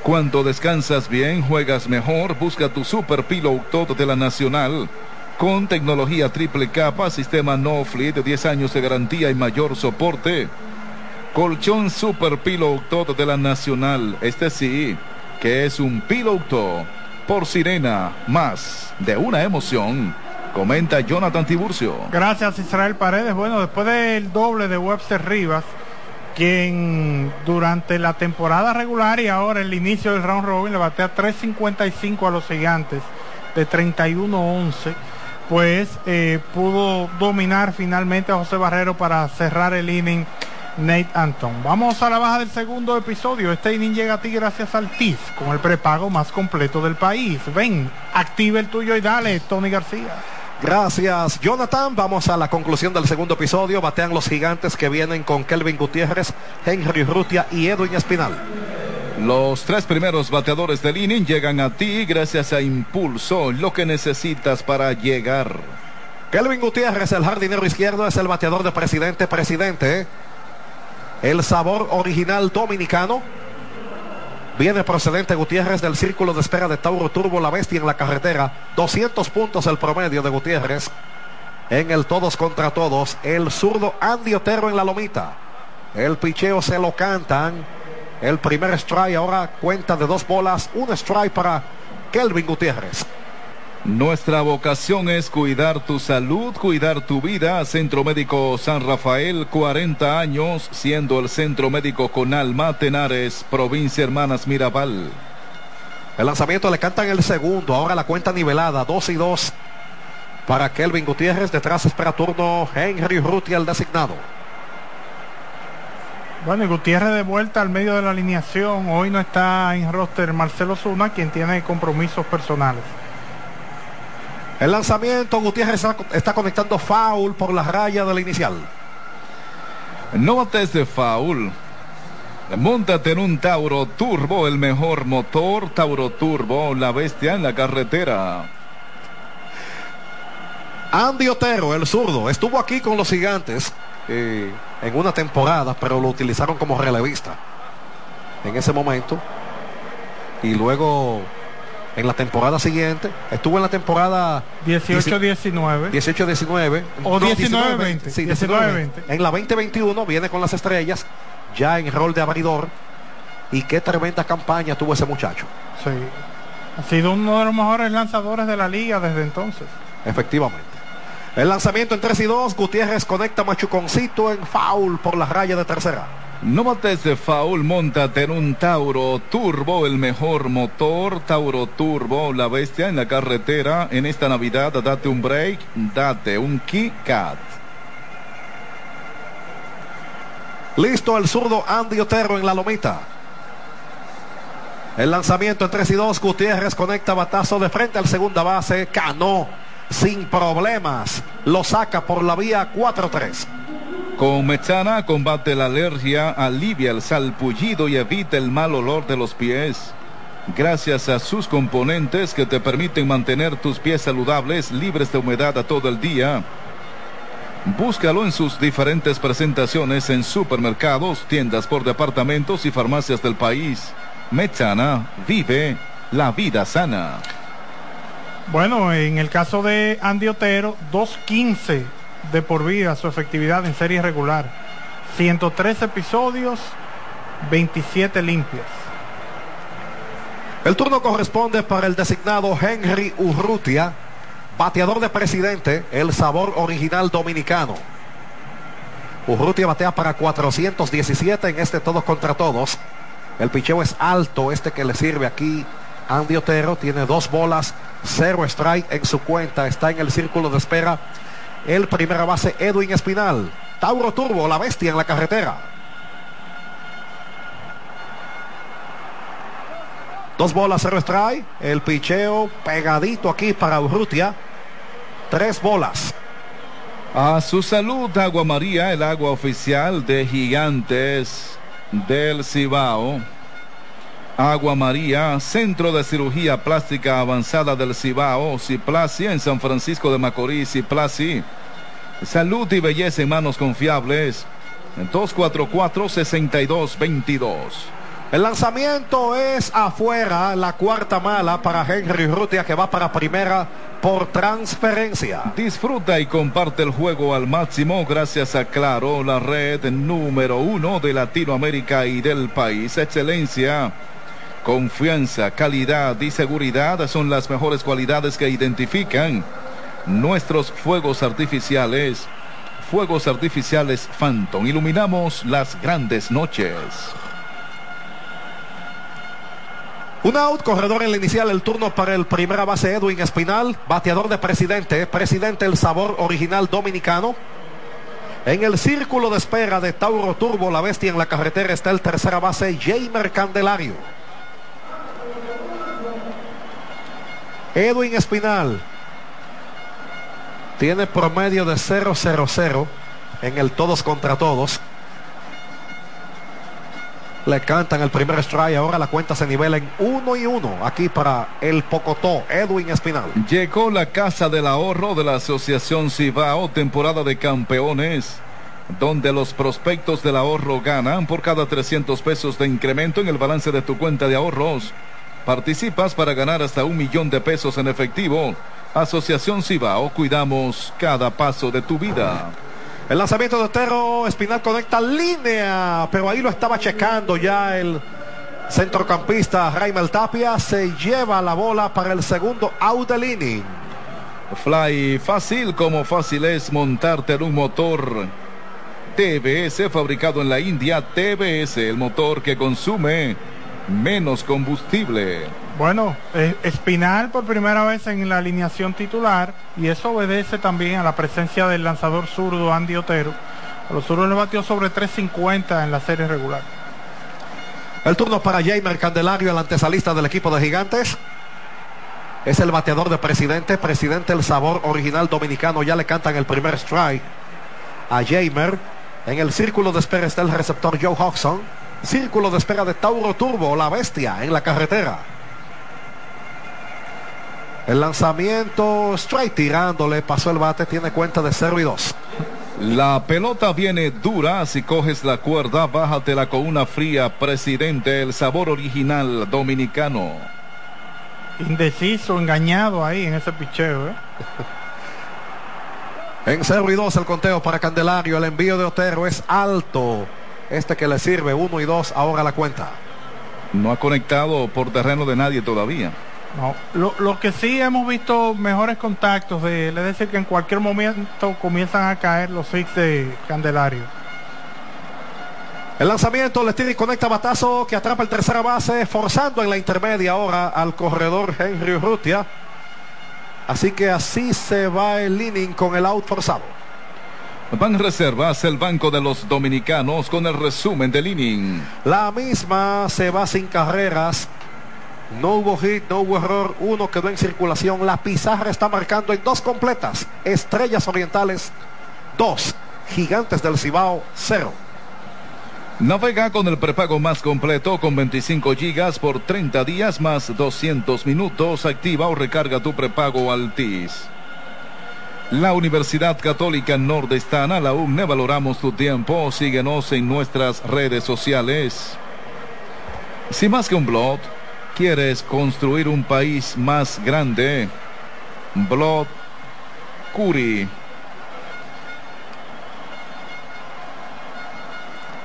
Cuando descansas bien, juegas mejor. Busca tu Super Pillow Todo de la Nacional. Con tecnología triple capa, sistema no fleet de 10 años de garantía y mayor soporte. Colchón Super Pillow Todo de la Nacional. Este sí, que es un Pillow Todo por Sirena. Más de una emoción. Comenta Jonathan Tiburcio. Gracias Israel Paredes. Bueno, después del doble de Webster Rivas, quien durante la temporada regular y ahora el inicio del round robin le batea 3.55 a los gigantes de 31-11, pues eh, pudo dominar finalmente a José Barrero para cerrar el inning Nate Anton. Vamos a la baja del segundo episodio. Este inning llega a ti gracias al TIS, con el prepago más completo del país. Ven, activa el tuyo y dale, Tony García. Gracias, Jonathan. Vamos a la conclusión del segundo episodio. Batean los gigantes que vienen con Kelvin Gutiérrez, Henry Rutia y Edwin Espinal. Los tres primeros bateadores del inning llegan a ti gracias a Impulso, lo que necesitas para llegar. Kelvin Gutiérrez, el jardinero izquierdo, es el bateador de presidente, presidente. El sabor original dominicano. Viene procedente Gutiérrez del círculo de espera de Tauro Turbo, la bestia en la carretera. 200 puntos el promedio de Gutiérrez. En el todos contra todos, el zurdo Andy Otero en la lomita. El picheo se lo cantan. El primer strike ahora cuenta de dos bolas, un strike para Kelvin Gutiérrez. Nuestra vocación es cuidar tu salud, cuidar tu vida. Centro Médico San Rafael, 40 años, siendo el centro médico con alma, Tenares, provincia Hermanas Mirabal. El lanzamiento le cantan el segundo, ahora la cuenta nivelada, 2 y 2 para Kelvin Gutiérrez. Detrás espera turno Henry Ruti, el designado. Bueno, y Gutiérrez de vuelta al medio de la alineación. Hoy no está en roster Marcelo Zuna, quien tiene compromisos personales. El lanzamiento, Gutiérrez está, conectando foul por la raya de la inicial. No bates de foul. Móntate en un Tauro Turbo, el mejor motor. Tauro Turbo, la bestia en la carretera. Andy Otero, el zurdo, estuvo aquí con los gigantes eh, en una temporada, pero lo utilizaron como relevista en ese momento. Y luego en la temporada siguiente, estuvo en la temporada 18-19. 18-19. O 19-20. Sí, 19-20. En la 2021 viene con las estrellas, ya en rol de abridor. Y qué tremenda campaña tuvo ese muchacho. Sí. Ha sido uno de los mejores lanzadores de la liga desde entonces. Efectivamente. El lanzamiento en 3 y 2. Gutiérrez conecta Machuconcito en foul por la raya de tercera. No mates de foul, montate en un Tauro Turbo, el mejor motor. Tauro Turbo, la bestia en la carretera. En esta Navidad, date un break, date un Cat. Listo el zurdo Andy Otero en la lomita. El lanzamiento en 3 y 2. Gutiérrez conecta batazo de frente al segunda base. Cano sin problemas. Lo saca por la vía 4-3. Con Mechana combate la alergia, alivia el salpullido y evita el mal olor de los pies. Gracias a sus componentes que te permiten mantener tus pies saludables, libres de humedad a todo el día. Búscalo en sus diferentes presentaciones en supermercados, tiendas por departamentos y farmacias del país. Mechana vive la vida sana. Bueno, en el caso de Andy Otero, 2.15 de por vida su efectividad en serie regular. 103 episodios, 27 limpias. El turno corresponde para el designado Henry Urrutia, bateador de presidente, el sabor original dominicano. Urrutia batea para 417 en este todos contra todos. El picheo es alto, este que le sirve aquí. Andy Otero tiene dos bolas, cero strike en su cuenta, está en el círculo de espera el primera base Edwin Espinal. Tauro Turbo, la bestia en la carretera. Dos bolas, cero strike. El picheo pegadito aquí para Urrutia. Tres bolas. A su salud, Agua María, el agua oficial de Gigantes del Cibao. Agua María, Centro de Cirugía Plástica Avanzada del Cibao, Ciplasi en San Francisco de Macorís, Ciplasi. Salud y belleza en manos confiables. 244-6222. El lanzamiento es afuera, la cuarta mala para Henry Rutia que va para primera por transferencia. Disfruta y comparte el juego al máximo gracias a Claro, la red número uno de Latinoamérica y del país. Excelencia. Confianza, calidad y seguridad son las mejores cualidades que identifican nuestros fuegos artificiales. Fuegos artificiales Phantom. Iluminamos las grandes noches. Un out, corredor en la inicial, el turno para el primera base Edwin Espinal, bateador de presidente, presidente el sabor original dominicano. En el círculo de espera de Tauro Turbo, la bestia en la carretera, está el tercera base Jamer Candelario. Edwin Espinal tiene promedio de 0-0-0 en el todos contra todos. Le cantan el primer strike. Ahora la cuenta se nivela en 1 y 1. Aquí para el Pocotó, Edwin Espinal. Llegó la casa del ahorro de la Asociación Cibao, temporada de campeones. Donde los prospectos del ahorro ganan por cada 300 pesos de incremento en el balance de tu cuenta de ahorros. Participas para ganar hasta un millón de pesos en efectivo. Asociación Cibao, cuidamos cada paso de tu vida. El lanzamiento de Otero, Espinal conecta línea, pero ahí lo estaba checando ya el centrocampista Raimel Tapia. Se lleva la bola para el segundo out del inning. Fly fácil como fácil es montarte en un motor TBS fabricado en la India. TBS, el motor que consume menos combustible. Bueno, eh, Espinal por primera vez en la alineación titular y eso obedece también a la presencia del lanzador zurdo Andy Otero. A los zurdos le batió sobre 3.50 en la serie regular. El turno para Jamer Candelario, el antesalista del equipo de Gigantes. Es el bateador de presidente, presidente el sabor original dominicano. Ya le cantan el primer strike a Jamer. En el círculo de espera está el receptor Joe Hodgson. Círculo de espera de Tauro Turbo, la bestia en la carretera. El lanzamiento, strike tirándole, pasó el bate, tiene cuenta de 0 y 2. La pelota viene dura, si coges la cuerda, bájatela con una fría, presidente, el sabor original dominicano. Indeciso, engañado ahí en ese picheo. ¿eh? *laughs* en 0 y 2 el conteo para Candelario, el envío de Otero es alto. Este que le sirve 1 y 2, ahora la cuenta. No ha conectado por terreno de nadie todavía. No, lo, lo, que sí hemos visto mejores contactos de él, es decir, que en cualquier momento comienzan a caer los six de Candelario. El lanzamiento, le tira y conecta batazo que atrapa el tercera base, forzando en la intermedia ahora al corredor Henry Rutia. Así que así se va el inning con el out forzado. Van Reservas, el banco de los dominicanos, con el resumen del inning. La misma se va sin carreras. No hubo hit, no hubo error. Uno quedó en circulación. La pizarra está marcando en dos completas. Estrellas Orientales, dos. Gigantes del Cibao, cero. Navega con el prepago más completo con 25 gigas por 30 días más 200 minutos. Activa o recarga tu prepago Altis. La Universidad Católica Nordestana, la UNE, valoramos tu tiempo. Síguenos en nuestras redes sociales. Si más que un blog, quieres construir un país más grande, blog Curi.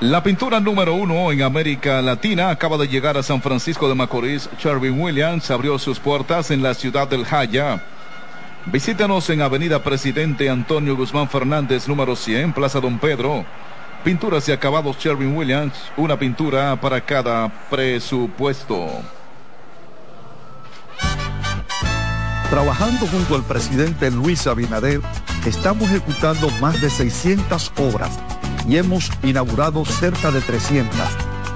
La pintura número uno en América Latina acaba de llegar a San Francisco de Macorís. Sherwin Williams abrió sus puertas en la ciudad del Jaya. Visítanos en Avenida Presidente Antonio Guzmán Fernández, número 100, Plaza Don Pedro. Pinturas y acabados Sherwin Williams, una pintura para cada presupuesto. Trabajando junto al presidente Luis Abinader, estamos ejecutando más de 600 obras y hemos inaugurado cerca de 300,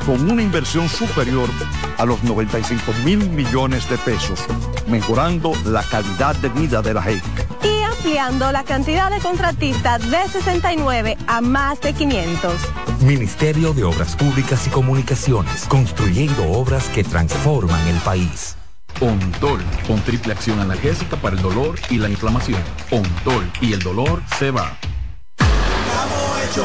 con una inversión superior a los 95 mil millones de pesos, mejorando la calidad de vida de la gente. Y ampliando la cantidad de contratistas de 69 a más de 500. Ministerio de Obras Públicas y Comunicaciones, construyendo obras que transforman el país. Ontol, con triple acción analgésica para el dolor y la inflamación. Ontol y el dolor se va hecho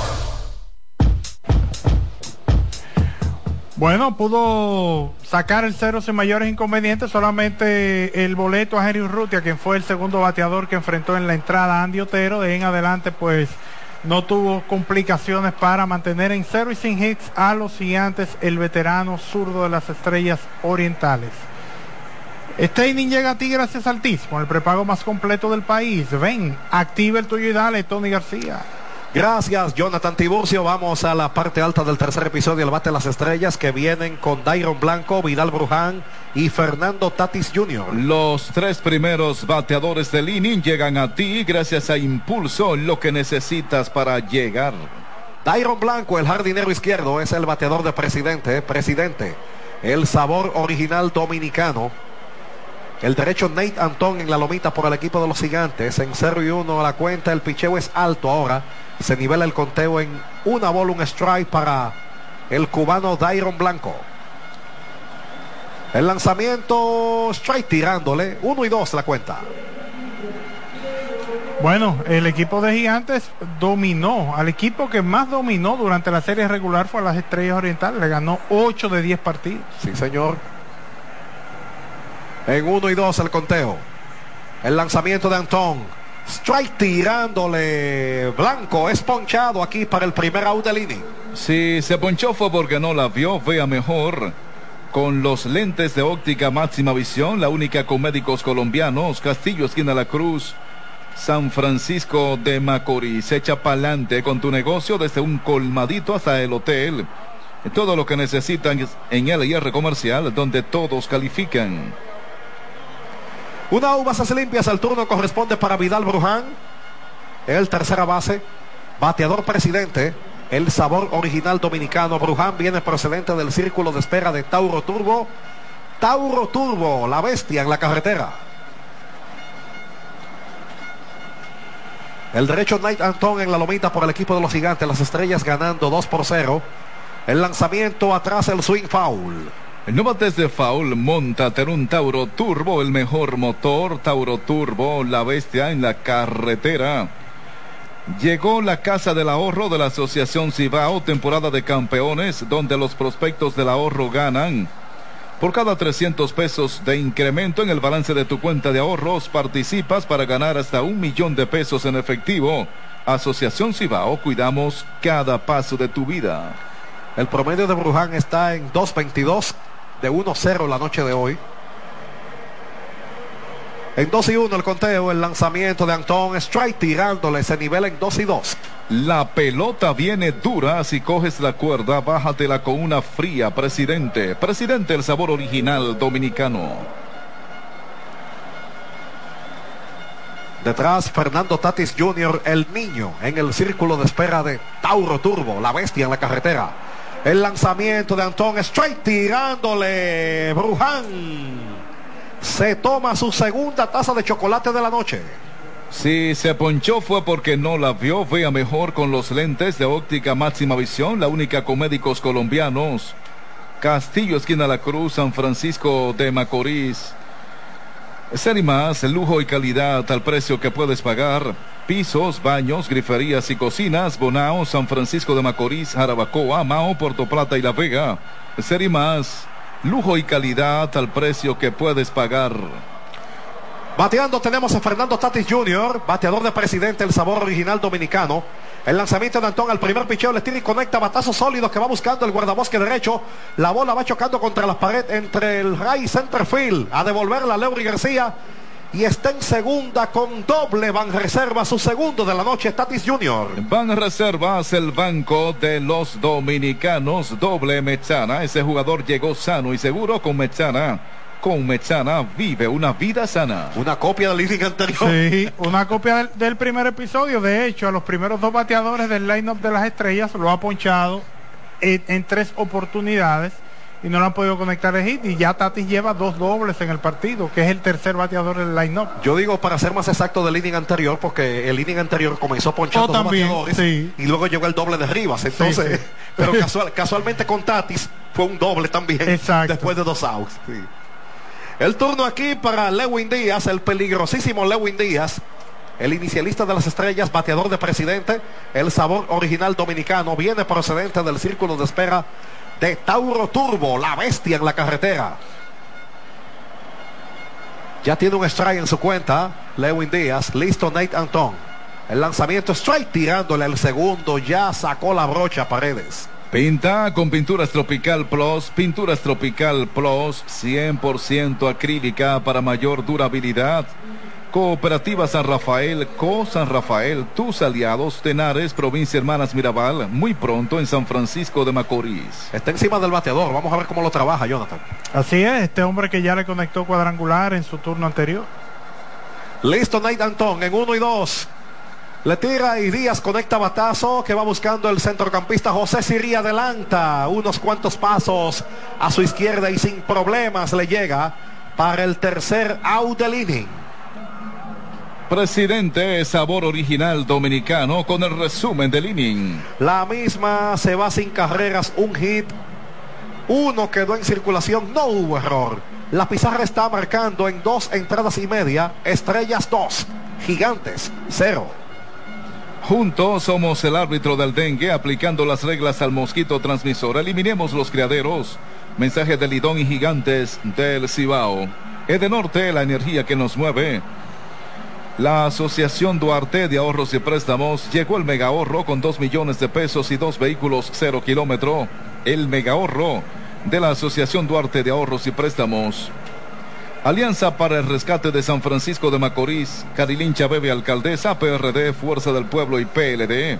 Bueno, pudo sacar el cero sin mayores inconvenientes, solamente el boleto a Henry Urrutia, quien fue el segundo bateador que enfrentó en la entrada a Andy Otero, de ahí en adelante pues no tuvo complicaciones para mantener en cero y sin hits a los gigantes el veterano zurdo de las estrellas orientales. Este llega a ti gracias al TIS, el prepago más completo del país. Ven, activa el tuyo y dale, Tony García. Gracias, Jonathan Tiburcio. Vamos a la parte alta del tercer episodio del Bate de las Estrellas que vienen con Dairon Blanco, Vidal Bruján y Fernando Tatis Jr. Los tres primeros bateadores del inning llegan a ti gracias a Impulso, lo que necesitas para llegar. Dairon Blanco, el jardinero izquierdo, es el bateador de presidente. Presidente, el sabor original dominicano. El derecho Nate Antón en la lomita por el equipo de los gigantes. En 0 y 1 a la cuenta. El picheo es alto ahora. Se nivela el conteo en una bola, un strike para el cubano Dairon Blanco. El lanzamiento, strike tirándole. Uno y dos la cuenta. Bueno, el equipo de Gigantes dominó. Al equipo que más dominó durante la serie regular fue a las Estrellas Orientales. Le ganó 8 de 10 partidos. Sí, señor. En uno y dos el conteo. El lanzamiento de Antón. Strike tirándole Blanco. Es ponchado aquí para el primer out del inning. Si se ponchó fue porque no la vio. Vea mejor. Con los lentes de óptica máxima visión, la única con médicos colombianos, Castillo, esquina La Cruz, San Francisco de Macorís. Echa pa'lante con tu negocio desde un colmadito hasta el hotel. Todo lo que necesitan en el IR comercial, donde todos califican. Una uva se limpias, el turno corresponde para Vidal Bruján. El tercera base, bateador presidente. El sabor original dominicano. Bruján viene procedente del círculo de espera de Tauro Turbo. Tauro Turbo, la bestia en la carretera. El derecho Knight Anton en la lomita por el equipo de los gigantes. Las estrellas ganando 2 por 0. El lanzamiento atrás, el swing foul. No bates de foul, montate en un Tauro Turbo, el mejor motor. Tauro Turbo, la bestia en la carretera. Llegó la Casa del Ahorro de la Asociación Cibao, temporada de campeones, donde los prospectos del ahorro ganan. Por cada 300 pesos de incremento en el balance de tu cuenta de ahorros, participas para ganar hasta un millón de pesos en efectivo. Asociación Cibao, cuidamos cada paso de tu vida. El promedio de Bruján está en 2.22 de 1-0 la noche de hoy. En 2 y 1 el conteo, el lanzamiento de Antón Strike tirándole ese nivel en 2 y 2. La pelota viene dura, si coges la cuerda, bájatela con una fría, presidente. Presidente, el sabor original dominicano. Detrás, Fernando Tatis Jr., el niño, en el círculo de espera de Tauro Turbo, la bestia en la carretera. El lanzamiento de Antón Strike tirándole Bruján se toma su segunda taza de chocolate de la noche. Si se ponchó fue porque no la vio. Vea mejor con los lentes de óptica máxima visión, la única con médicos colombianos. Castillo, esquina La Cruz, San Francisco de Macorís. Más, lujo y calidad al precio que puedes pagar. Pisos, baños, griferías y cocinas. Bonao, San Francisco de Macorís, Jarabacoa, Mao, Puerto Plata y La Vega. Más. Lujo y calidad al precio que puedes pagar. Bateando tenemos a Fernando Tatis Jr., bateador de presidente, el sabor original dominicano. El lanzamiento de Antón al primer picheo le y conecta batazo sólido que va buscando el guardabosque derecho. La bola va chocando contra la pared entre el right center field. A devolverla a Leury García y está en segunda con doble Van Reserva, su segundo de la noche, Tatis Jr. Van Reservas, el banco de los dominicanos, doble Mechana. Ese jugador llegó sano y seguro con Mechana. Con Mechana vive una vida sana. Una copia del inning anterior. Sí, *laughs* una copia del, del primer episodio. De hecho, a los primeros dos bateadores del line-up de las estrellas lo ha ponchado en, en tres oportunidades y no lo han podido conectar el hit y ya Tatis lleva dos dobles en el partido, que es el tercer bateador del line-up. Yo digo para ser más exacto del inning anterior, porque el inning anterior comenzó ponchando Oh, también, dos bateadores sí. y luego llegó el doble de Rivas. Entonces, Sí, sí. *laughs* pero *laughs* casual- casualmente con Tatis fue un doble también Exacto. después de dos outs. El turno aquí para Lewin Díaz, el peligrosísimo Lewin Díaz. El inicialista de las estrellas, bateador de presidente, el sabor original dominicano, viene procedente del círculo de espera de Tauro Turbo, la bestia en la carretera. Ya tiene un strike en su cuenta, Lewin Díaz, listo Nate Antón. El lanzamiento strike tirándole el segundo, ya sacó la brocha Paredes. Pinta con Pinturas Tropical Plus, Pinturas Tropical Plus, 100% acrílica para mayor durabilidad. Cooperativa San Rafael, Co San Rafael, tus aliados, Tenares, Provincia Hermanas Mirabal, muy pronto en San Francisco de Macorís. Está encima del bateador, vamos a ver cómo lo trabaja Jonathan. Así es, este hombre que ya le conectó cuadrangular en su turno anterior. Listo Nate Antón en uno y dos. Le tira y Díaz conecta batazo que va buscando el centrocampista José Siri adelanta unos cuantos pasos a su izquierda y sin problemas le llega para el tercer out del inning. Presidente, sabor original dominicano con el resumen del inning. La misma se va sin carreras, un hit. Uno quedó en circulación, no hubo error. La pizarra está marcando en dos entradas y media, estrellas dos, gigantes cero. Juntos somos el árbitro del dengue aplicando las reglas al mosquito transmisor. Eliminemos los criaderos. Mensaje de Lidón y Gigantes del Cibao. Edenorte, la energía que nos mueve. La Asociación Duarte de Ahorros y Préstamos llegó el mega ahorro con 2 millones de pesos y dos vehículos cero kilómetro. El mega ahorro de la Asociación Duarte de Ahorros y Préstamos. Alianza para el Rescate de San Francisco de Macorís, Carilincha Bebe Alcaldesa, PRD, Fuerza del Pueblo y PLD.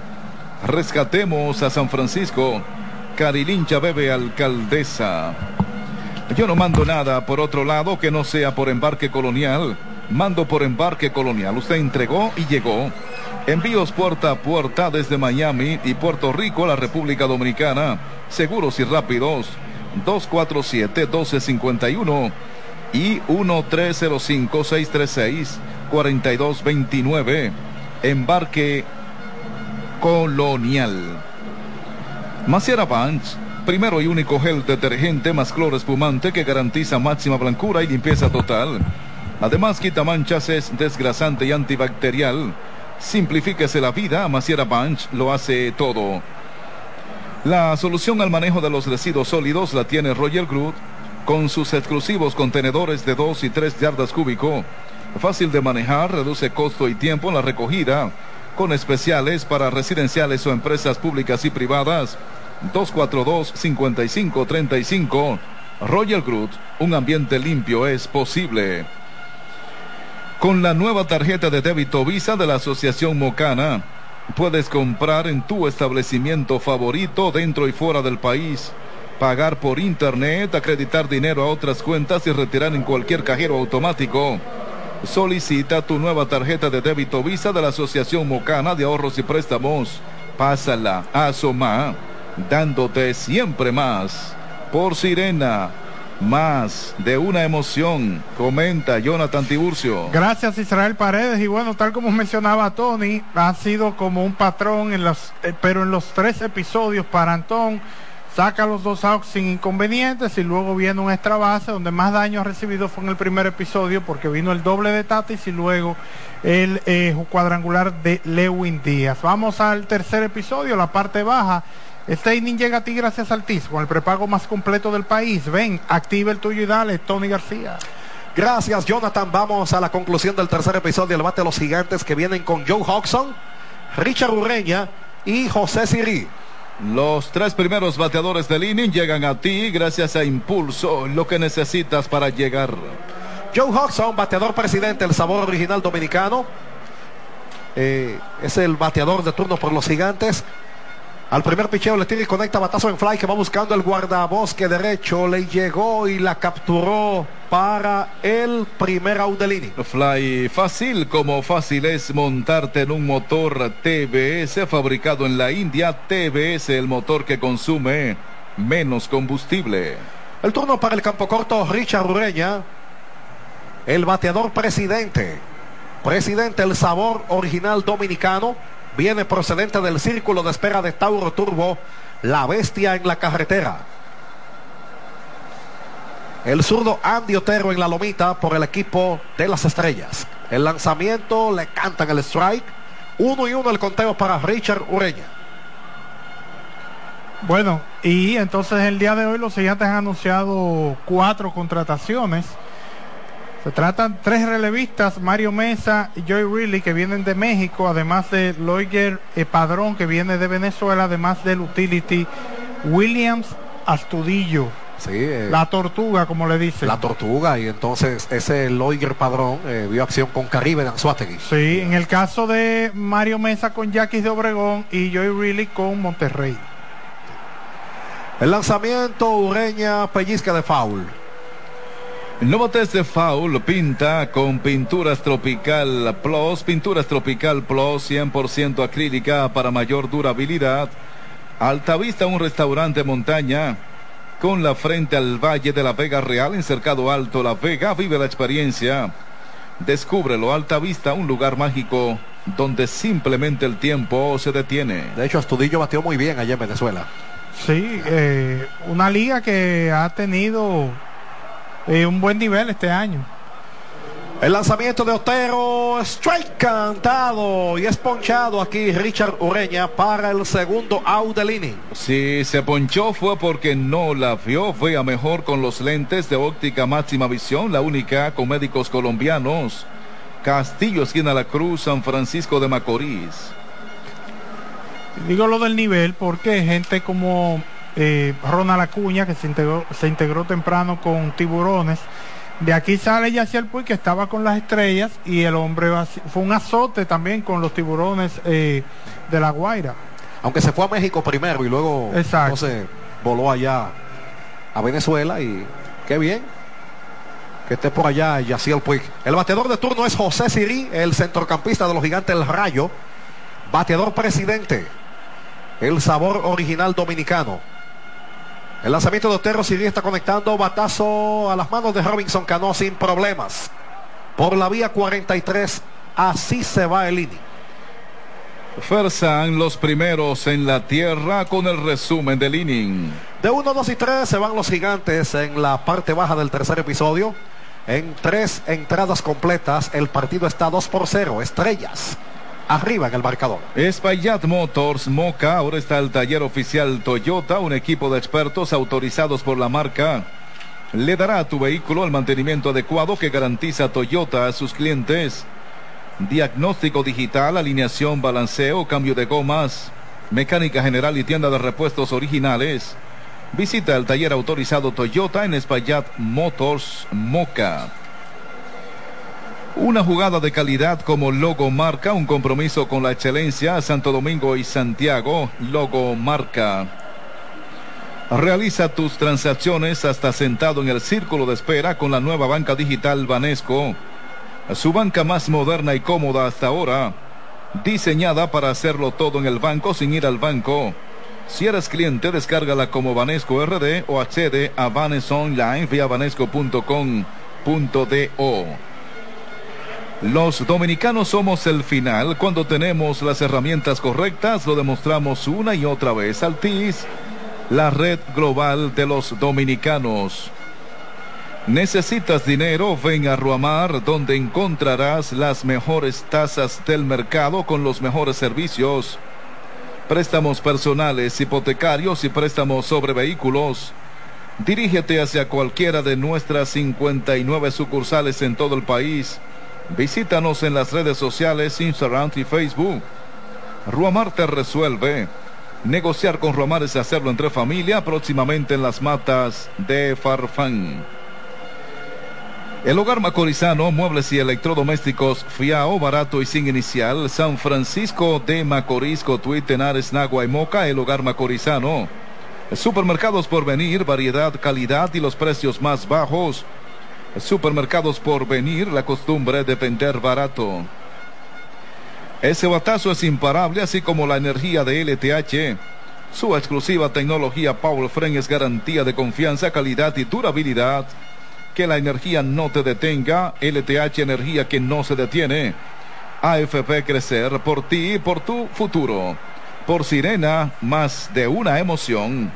Rescatemos a San Francisco, Carilincha Bebe Alcaldesa. Yo no mando nada por otro lado que no sea por embarque colonial. Mando por embarque colonial. Usted entregó y llegó. Envíos puerta a puerta desde Miami y Puerto Rico a la República Dominicana. Seguros y rápidos. 247-1251 y 1305-636-4229. Embarque colonial. Maciera Banch, primero y único gel detergente más cloro espumante que garantiza máxima blancura y limpieza total. Además, quita manchas, es desgrasante y antibacterial. Simplifíquese la vida, Maciera Bunch lo hace todo. La solución al manejo de los residuos sólidos la tiene Roger Groot con sus exclusivos contenedores de 2 y 3 yardas cúbico. Fácil de manejar, reduce costo y tiempo en la recogida, con especiales para residenciales o empresas públicas y privadas. 242-5535. Royal Groot, un ambiente limpio es posible. Con la nueva tarjeta de débito Visa de la Asociación Mocana, puedes comprar en tu establecimiento favorito dentro y fuera del país, pagar por internet, acreditar dinero a otras cuentas y retirar en cualquier cajero automático. Solicita tu nueva tarjeta de débito Visa de la Asociación Mocana de Ahorros y Préstamos. Pásala a Soma, dándote siempre más. Por Sirena, más de una emoción, comenta Jonathan Tiburcio. Gracias Israel Paredes y bueno, tal como mencionaba Tony, ha sido como un patrón eh, pero en los tres episodios para Antón saca los dos outs sin inconvenientes y luego viene un extra base donde más daño ha recibido fue en el primer episodio porque vino el doble de Tatis y luego el eh, cuadrangular de Lewin Díaz. Vamos al tercer episodio, la parte baja. Este llega a ti gracias al con el prepago más completo del país. Ven, activa el tuyo y dale, Tony García. Gracias, Jonathan. Vamos a la conclusión del tercer episodio del bate de los gigantes que vienen con Joe Hodgson, Richard Urreña y José Siri. Los tres primeros bateadores del inning llegan a ti gracias a Impulso, lo que necesitas para llegar. Joe Hodgson, bateador presidente, el sabor original dominicano. Eh, es el bateador de turno por los gigantes. Al primer picheo le tira y conecta batazo en fly que va buscando el guardabosque derecho. Le llegó y la capturó para el primer out del inning. Fly fácil como fácil es montarte en un motor TBS fabricado en la India. TBS, el motor que consume menos combustible. El turno para el campo corto, Richard Ureña. El bateador presidente. Presidente, el sabor original dominicano. Viene procedente del círculo de espera de Tauro Turbo. La bestia en la carretera. El zurdo Andy Otero en la lomita por el equipo de las estrellas. El lanzamiento le cantan el strike. Uno y uno el conteo para Richard Ureña. Bueno, y entonces el día de hoy los siguientes han anunciado cuatro contrataciones. Se tratan tres relevistas, Mario Mesa y Joy Riley, que vienen de México, además de Loiger eh, Padrón, que viene de Venezuela, además del utility Williams Astudillo. Sí, eh, La tortuga, como le dicen. la tortuga y entonces ese Loiger Padrón eh, vio acción con Caribe de Anzuategui. Sí, en el caso de Mario Mesa con Yaquis de Obregón y Joy Riley con Monterrey. El lanzamiento Ureña pellizca de foul. No botes de foul, pinta con Pinturas Tropical Plus, Pinturas Tropical Plus 100% acrílica para mayor durabilidad. Altavista, un restaurante montaña con la frente al Valle de la Vega Real en Cercado Alto La Vega. Vive la experiencia. Descúbrelo, Altavista, un lugar mágico donde simplemente el tiempo se detiene. De hecho, Astudillo batió muy bien allá en Venezuela. Sí, eh, una liga que ha tenido eh, un buen nivel este año. El lanzamiento de Otero, strike cantado y es ponchado aquí Richard Ureña para el segundo out del inning. Si se ponchó fue porque no la vio, fue a mejor con los lentes de óptica máxima visión, la única con médicos colombianos. Castillo, esquina La Cruz, San Francisco de Macorís. Digo lo del nivel porque gente como eh, Ronald Acuña, que se integró, se integró temprano con Tiburones, de aquí sale Yaciel Puy, que estaba con las estrellas, y el hombre fue un azote también con los Tiburones eh, de La Guaira. Aunque se fue a México primero y luego Exacto. entonces voló allá a Venezuela y qué bien que esté por allá Yaciel Puig. El bateador de turno es José Sirí, el centrocampista de los gigantes del Rayo. Bateador presidente. El sabor original dominicano. El lanzamiento de Otero Sirí está conectando batazo a las manos de Robinson Cano sin problemas. Por la vía 43, así se va el inning. Fersan los primeros en la tierra con el resumen del inning. De 1, 2 y 3 se van los gigantes en la parte baja del tercer episodio. En tres entradas completas, el partido está 2 por 0. Estrellas arriba en el marcador. Espaillat Motors Moca ahora está el taller oficial Toyota, un equipo de expertos autorizados por la marca. Le dará a tu vehículo el mantenimiento adecuado que garantiza Toyota a sus clientes. Diagnóstico digital, alineación, balanceo, cambio de gomas, mecánica general y tienda de repuestos originales. Visita el taller autorizado Toyota en Espaillat Motors Moca. Una jugada de calidad como Logo Marca, un compromiso con la excelencia, Santo Domingo y Santiago, Logo Marca. Realiza tus transacciones hasta sentado en el círculo de espera con la nueva banca digital Banesco. Su banca más moderna y cómoda hasta ahora, diseñada para hacerlo todo en el banco sin ir al banco. Si eres cliente, descárgala como Banesco RD o accede a Banes Online banesco.com.do. Los dominicanos somos el final. Cuando tenemos las herramientas correctas, lo demostramos una y otra vez. Altis, la red global de los dominicanos. ¿Necesitas dinero? Ven a Ruamar, donde encontrarás las mejores tasas del mercado con los mejores servicios. Préstamos personales, hipotecarios y préstamos sobre vehículos. Dirígete hacia cualquiera de nuestras 59 sucursales en todo el país. Visítanos en las redes sociales, Instagram y Facebook. Ruamar te resuelve. Negociar con Ruamar es hacerlo entre familia, próximamente en las matas de Farfán. El hogar macorizano, muebles y electrodomésticos, fiao, barato y sin inicial, San Francisco de Macorís, Cotuí, Tenares, Nagua y Moca, el hogar macorizano. Supermercados por venir, variedad, calidad y los precios más bajos. Supermercados por venir, la costumbre de vender barato. Ese batazo es imparable, así como la energía de LTH. Su exclusiva tecnología Power Frame es garantía de confianza, calidad y durabilidad. Que la energía no te detenga. LTH Energía que no se detiene. AFP Crecer por ti y por tu futuro. Por Sirena, más de una emoción.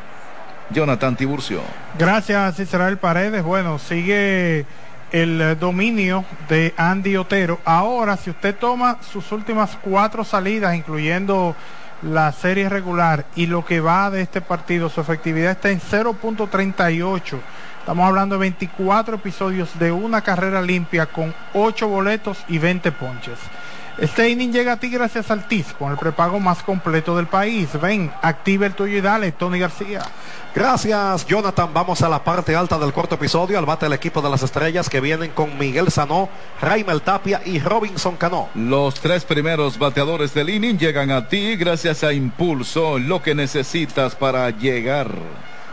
Jonathan Tiburcio. Gracias, Israel Paredes. Bueno, sigue el dominio de Andy Otero. Ahora, si usted toma sus últimas cuatro salidas, incluyendo la serie regular y lo que va de este partido, su efectividad está en 0.38. Estamos hablando de 24 episodios de una carrera limpia con 8 boletos y 20 ponches. Este inning llega a ti gracias al TIS, con el prepago más completo del país. Ven, activa el tuyo y dale, Tony García. Gracias, Jonathan. Vamos a la parte alta del cuarto episodio. Al bate el equipo de las estrellas que vienen con Miguel Sanó, Raimel Tapia y Robinson Cano. Los tres primeros bateadores del inning llegan a ti gracias a Impulso, lo que necesitas para llegar.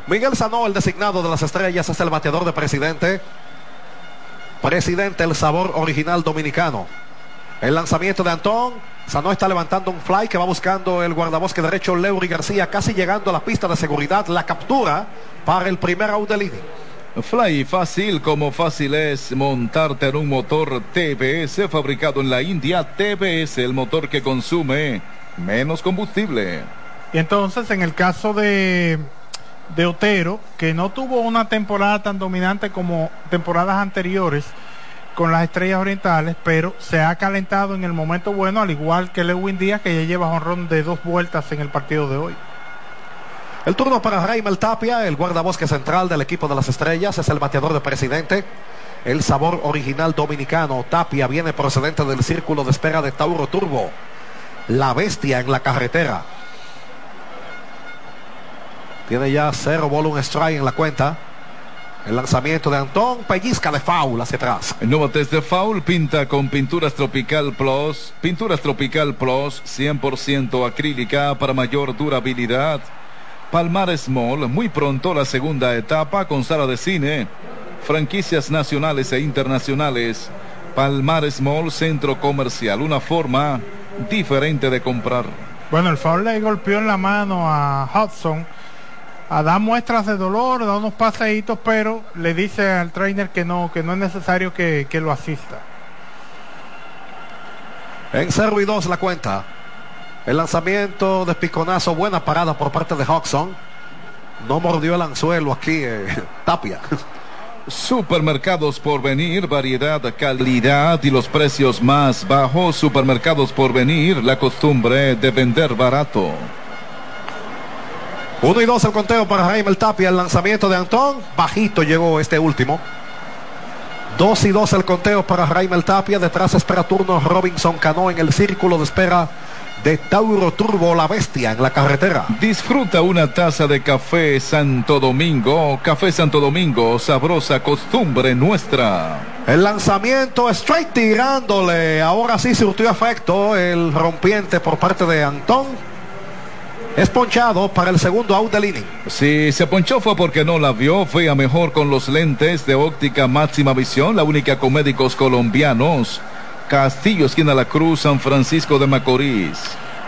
Miguel Sanó, el designado de las estrellas, es el bateador de presidente. Presidente, el sabor original dominicano. El lanzamiento de Antón. Sanó está levantando un fly que va buscando el guardabosque derecho Leury García, casi llegando a la pista de seguridad. La captura para el primer out del inning. Fly fácil como fácil es montarte en un motor TBS fabricado en la India. TBS, el motor que consume menos combustible. Y entonces, en el caso de, de Otero, que no tuvo una temporada tan dominante como temporadas anteriores con las estrellas orientales, pero se ha calentado en el momento bueno, al igual que Lewin Díaz, que ya lleva honrón de dos vueltas en el partido de hoy. El turno para Raimel Tapia, el guardabosque central del equipo de las estrellas, es el bateador de presidente. El sabor original dominicano. Tapia viene procedente del círculo de espera de Tauro Turbo. La bestia en la carretera. Tiene ya cero volumen strike en la cuenta. El lanzamiento de Antón pellizca de foul hacia atrás. No bates de foul, pinta con Pinturas Tropical Plus. Pinturas Tropical Plus, 100% acrílica para mayor durabilidad. Palmar Small, muy pronto la segunda etapa con sala de cine. Franquicias nacionales e internacionales. Palmar Small, centro comercial, una forma diferente de comprar. Bueno, el foul le golpeó en la mano a Hudson a dar muestras de dolor, da unos paseitos, pero le dice al trainer que no, que no es necesario que, que lo asista. En 0 y 2 la cuenta. El lanzamiento de piconazo, buena parada por parte de Hodgson. No mordió el anzuelo aquí, eh, *laughs* Tapia. Supermercados por venir, variedad, calidad y los precios más bajos. Supermercados por venir, la costumbre de vender barato. Uno y dos el conteo para Jaime Tapia. El lanzamiento de Antón. Bajito llegó este último. Dos y dos el conteo para Raimel Tapia. Detrás espera turno Robinson Cano en el círculo de espera de Tauro Turbo La Bestia en la carretera. Disfruta una taza de café Santo Domingo. Café Santo Domingo, sabrosa costumbre nuestra. El lanzamiento straight tirándole. Ahora sí surtió efecto el rompiente por parte de Antón. Es ponchado para el segundo out del inning. Si se ponchó fue porque no la vio, fue a mejor con los lentes de óptica máxima visión, la única con médicos colombianos. Castillo, esquina La Cruz, San Francisco de Macorís.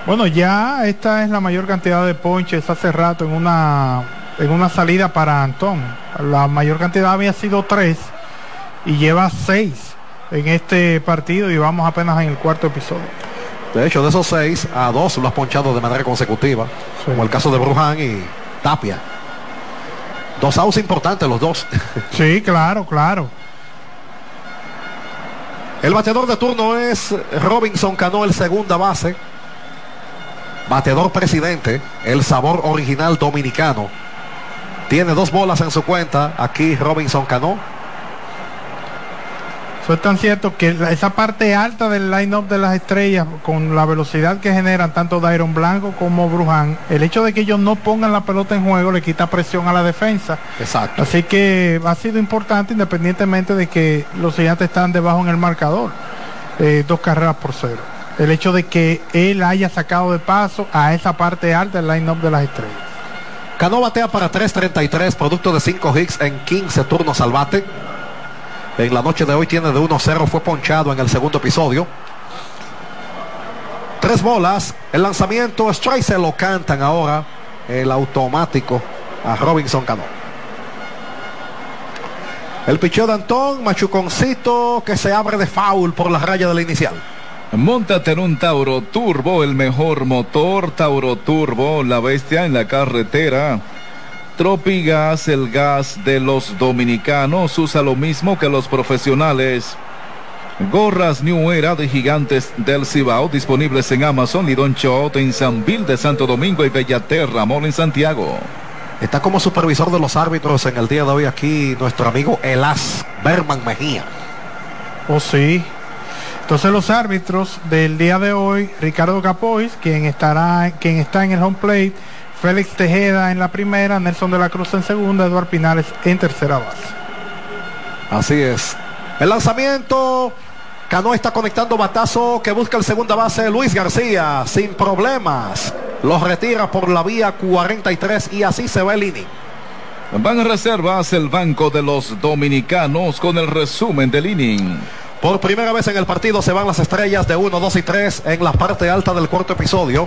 Bueno, ya esta es la mayor cantidad de ponches hace rato en una, en una salida para Antón. La mayor cantidad había sido tres y lleva seis en este partido y vamos apenas en el cuarto episodio. De hecho, de esos seis, a dos lo has ponchado de manera consecutiva, como el caso de Bruján y Tapia. Dos outs importantes los dos. *laughs* Sí, claro, claro. El bateador de turno es Robinson Cano, el segunda base. Bateador presidente, el sabor original dominicano. Tiene dos bolas en su cuenta. Aquí Robinson Cano. Eso es tan cierto que esa parte alta del line-up de las estrellas, con la velocidad que generan tanto Dairon Blanco como Bruján, el hecho de que ellos no pongan la pelota en juego le quita presión a la defensa. Exacto. Así que ha sido importante independientemente de que los gigantes están debajo en el marcador. Eh, dos carreras por cero. El hecho de que él haya sacado de paso a esa parte alta del line-up de las estrellas. Cano batea para 3.33, producto de 5 hits en 15 turnos al bate. En la noche de hoy tiene de 1-0, fue ponchado en el segundo episodio. Tres bolas, el lanzamiento, strike se lo cantan ahora, el automático a Robinson Cano. El picheo de Antón, Machuconcito, que se abre de foul por la raya de la inicial. Móntate en un Tauro Turbo, el mejor motor, Tauro Turbo, la bestia en la carretera. Tropigas, el gas de los dominicanos, usa lo mismo que los profesionales. Gorras New Era de Gigantes del Cibao, disponibles en Amazon y Don Chot en San Bill de Santo Domingo y Bellaterra, Mall en Santiago. Está como supervisor de los árbitros en el día de hoy aquí nuestro amigo Elas Berman Mejía. Oh, sí. Entonces los árbitros del día de hoy, Ricardo Capois, quien estará, quien está en el home plate, Félix Tejeda en la primera, Nelson de la Cruz en segunda, Eduardo Pinares en tercera base. Así es. El lanzamiento. Cano está conectando batazo que busca el segunda base Luis García sin problemas. Los retira por la vía 43 y así se va el inning. Van a reservas el Banco de los Dominicanos con el resumen del inning. Por primera vez en el partido se van las estrellas de 1, 2 y 3 en la parte alta del cuarto episodio.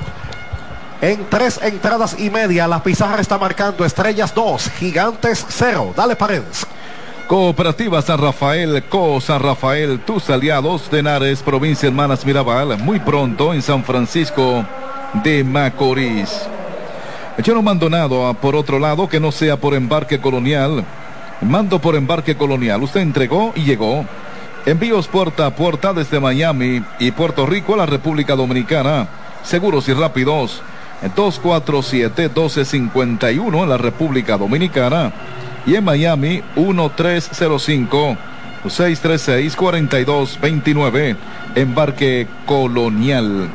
En tres entradas y media, la pizarra está marcando estrellas 2, gigantes 0. Dale paredes. Cooperativa San Rafael, Co San Rafael, tus aliados, Tenares, provincia Hermanas Mirabal, muy pronto en San Francisco de Macorís. Yo no mando nada por otro lado que no sea por embarque colonial. Mando por embarque colonial. Usted entregó y llegó. Envíos puerta a puerta desde Miami y Puerto Rico a la República Dominicana. Seguros y rápidos. 247-1251 en la República Dominicana. Y en Miami 1305-636-4229. Embarque colonial.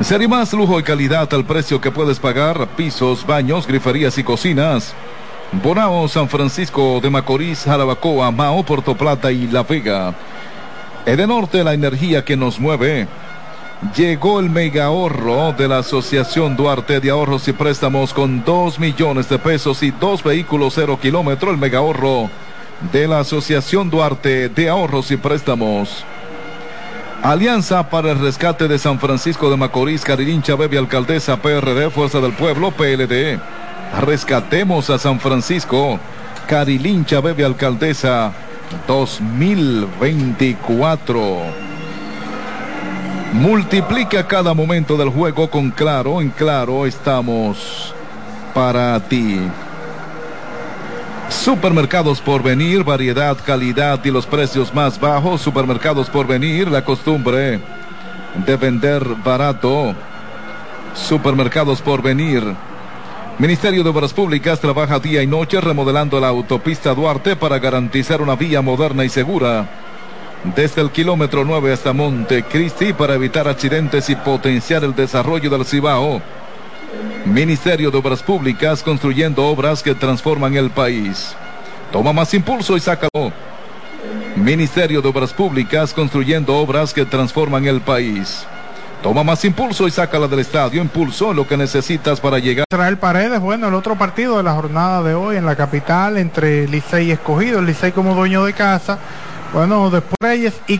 Serie más lujo y calidad al precio que puedes pagar. Pisos, baños, griferías y cocinas. Bonao, San Francisco de Macorís, Jarabacoa, Mao, Puerto Plata y La Vega. Edenorte, la energía que nos mueve. Llegó el mega ahorro de la Asociación Duarte de Ahorros y Préstamos con 2 millones de pesos y dos vehículos cero kilómetro. El mega ahorro de la Asociación Duarte de Ahorros y Préstamos. Alianza para el Rescate de San Francisco de Macorís, Carilincha, Bebe Alcaldesa, PRD, Fuerza del Pueblo, PLD. Rescatemos a San Francisco, Carilincha, Bebe Alcaldesa 2024. Multiplica cada momento del juego con Claro. En Claro estamos para ti. Supermercados por venir, variedad, calidad y los precios más bajos. Supermercados por venir, la costumbre de vender barato. Supermercados por venir. Ministerio de Obras Públicas trabaja día y noche remodelando la autopista Duarte para garantizar una vía moderna y segura. Desde el kilómetro 9 hasta Montecristi para evitar accidentes y potenciar el desarrollo del Cibao. Ministerio de Obras Públicas construyendo obras que transforman el país. Toma más impulso y sácalo. Ministerio de Obras Públicas construyendo obras que transforman el país. Toma más impulso y sácala del estadio. Impulso lo que necesitas para llegar. Israel Paredes, bueno, el otro partido de la jornada de hoy en la capital entre Licey y Escogido. Licey como dueño de casa. Bueno, después Reyes y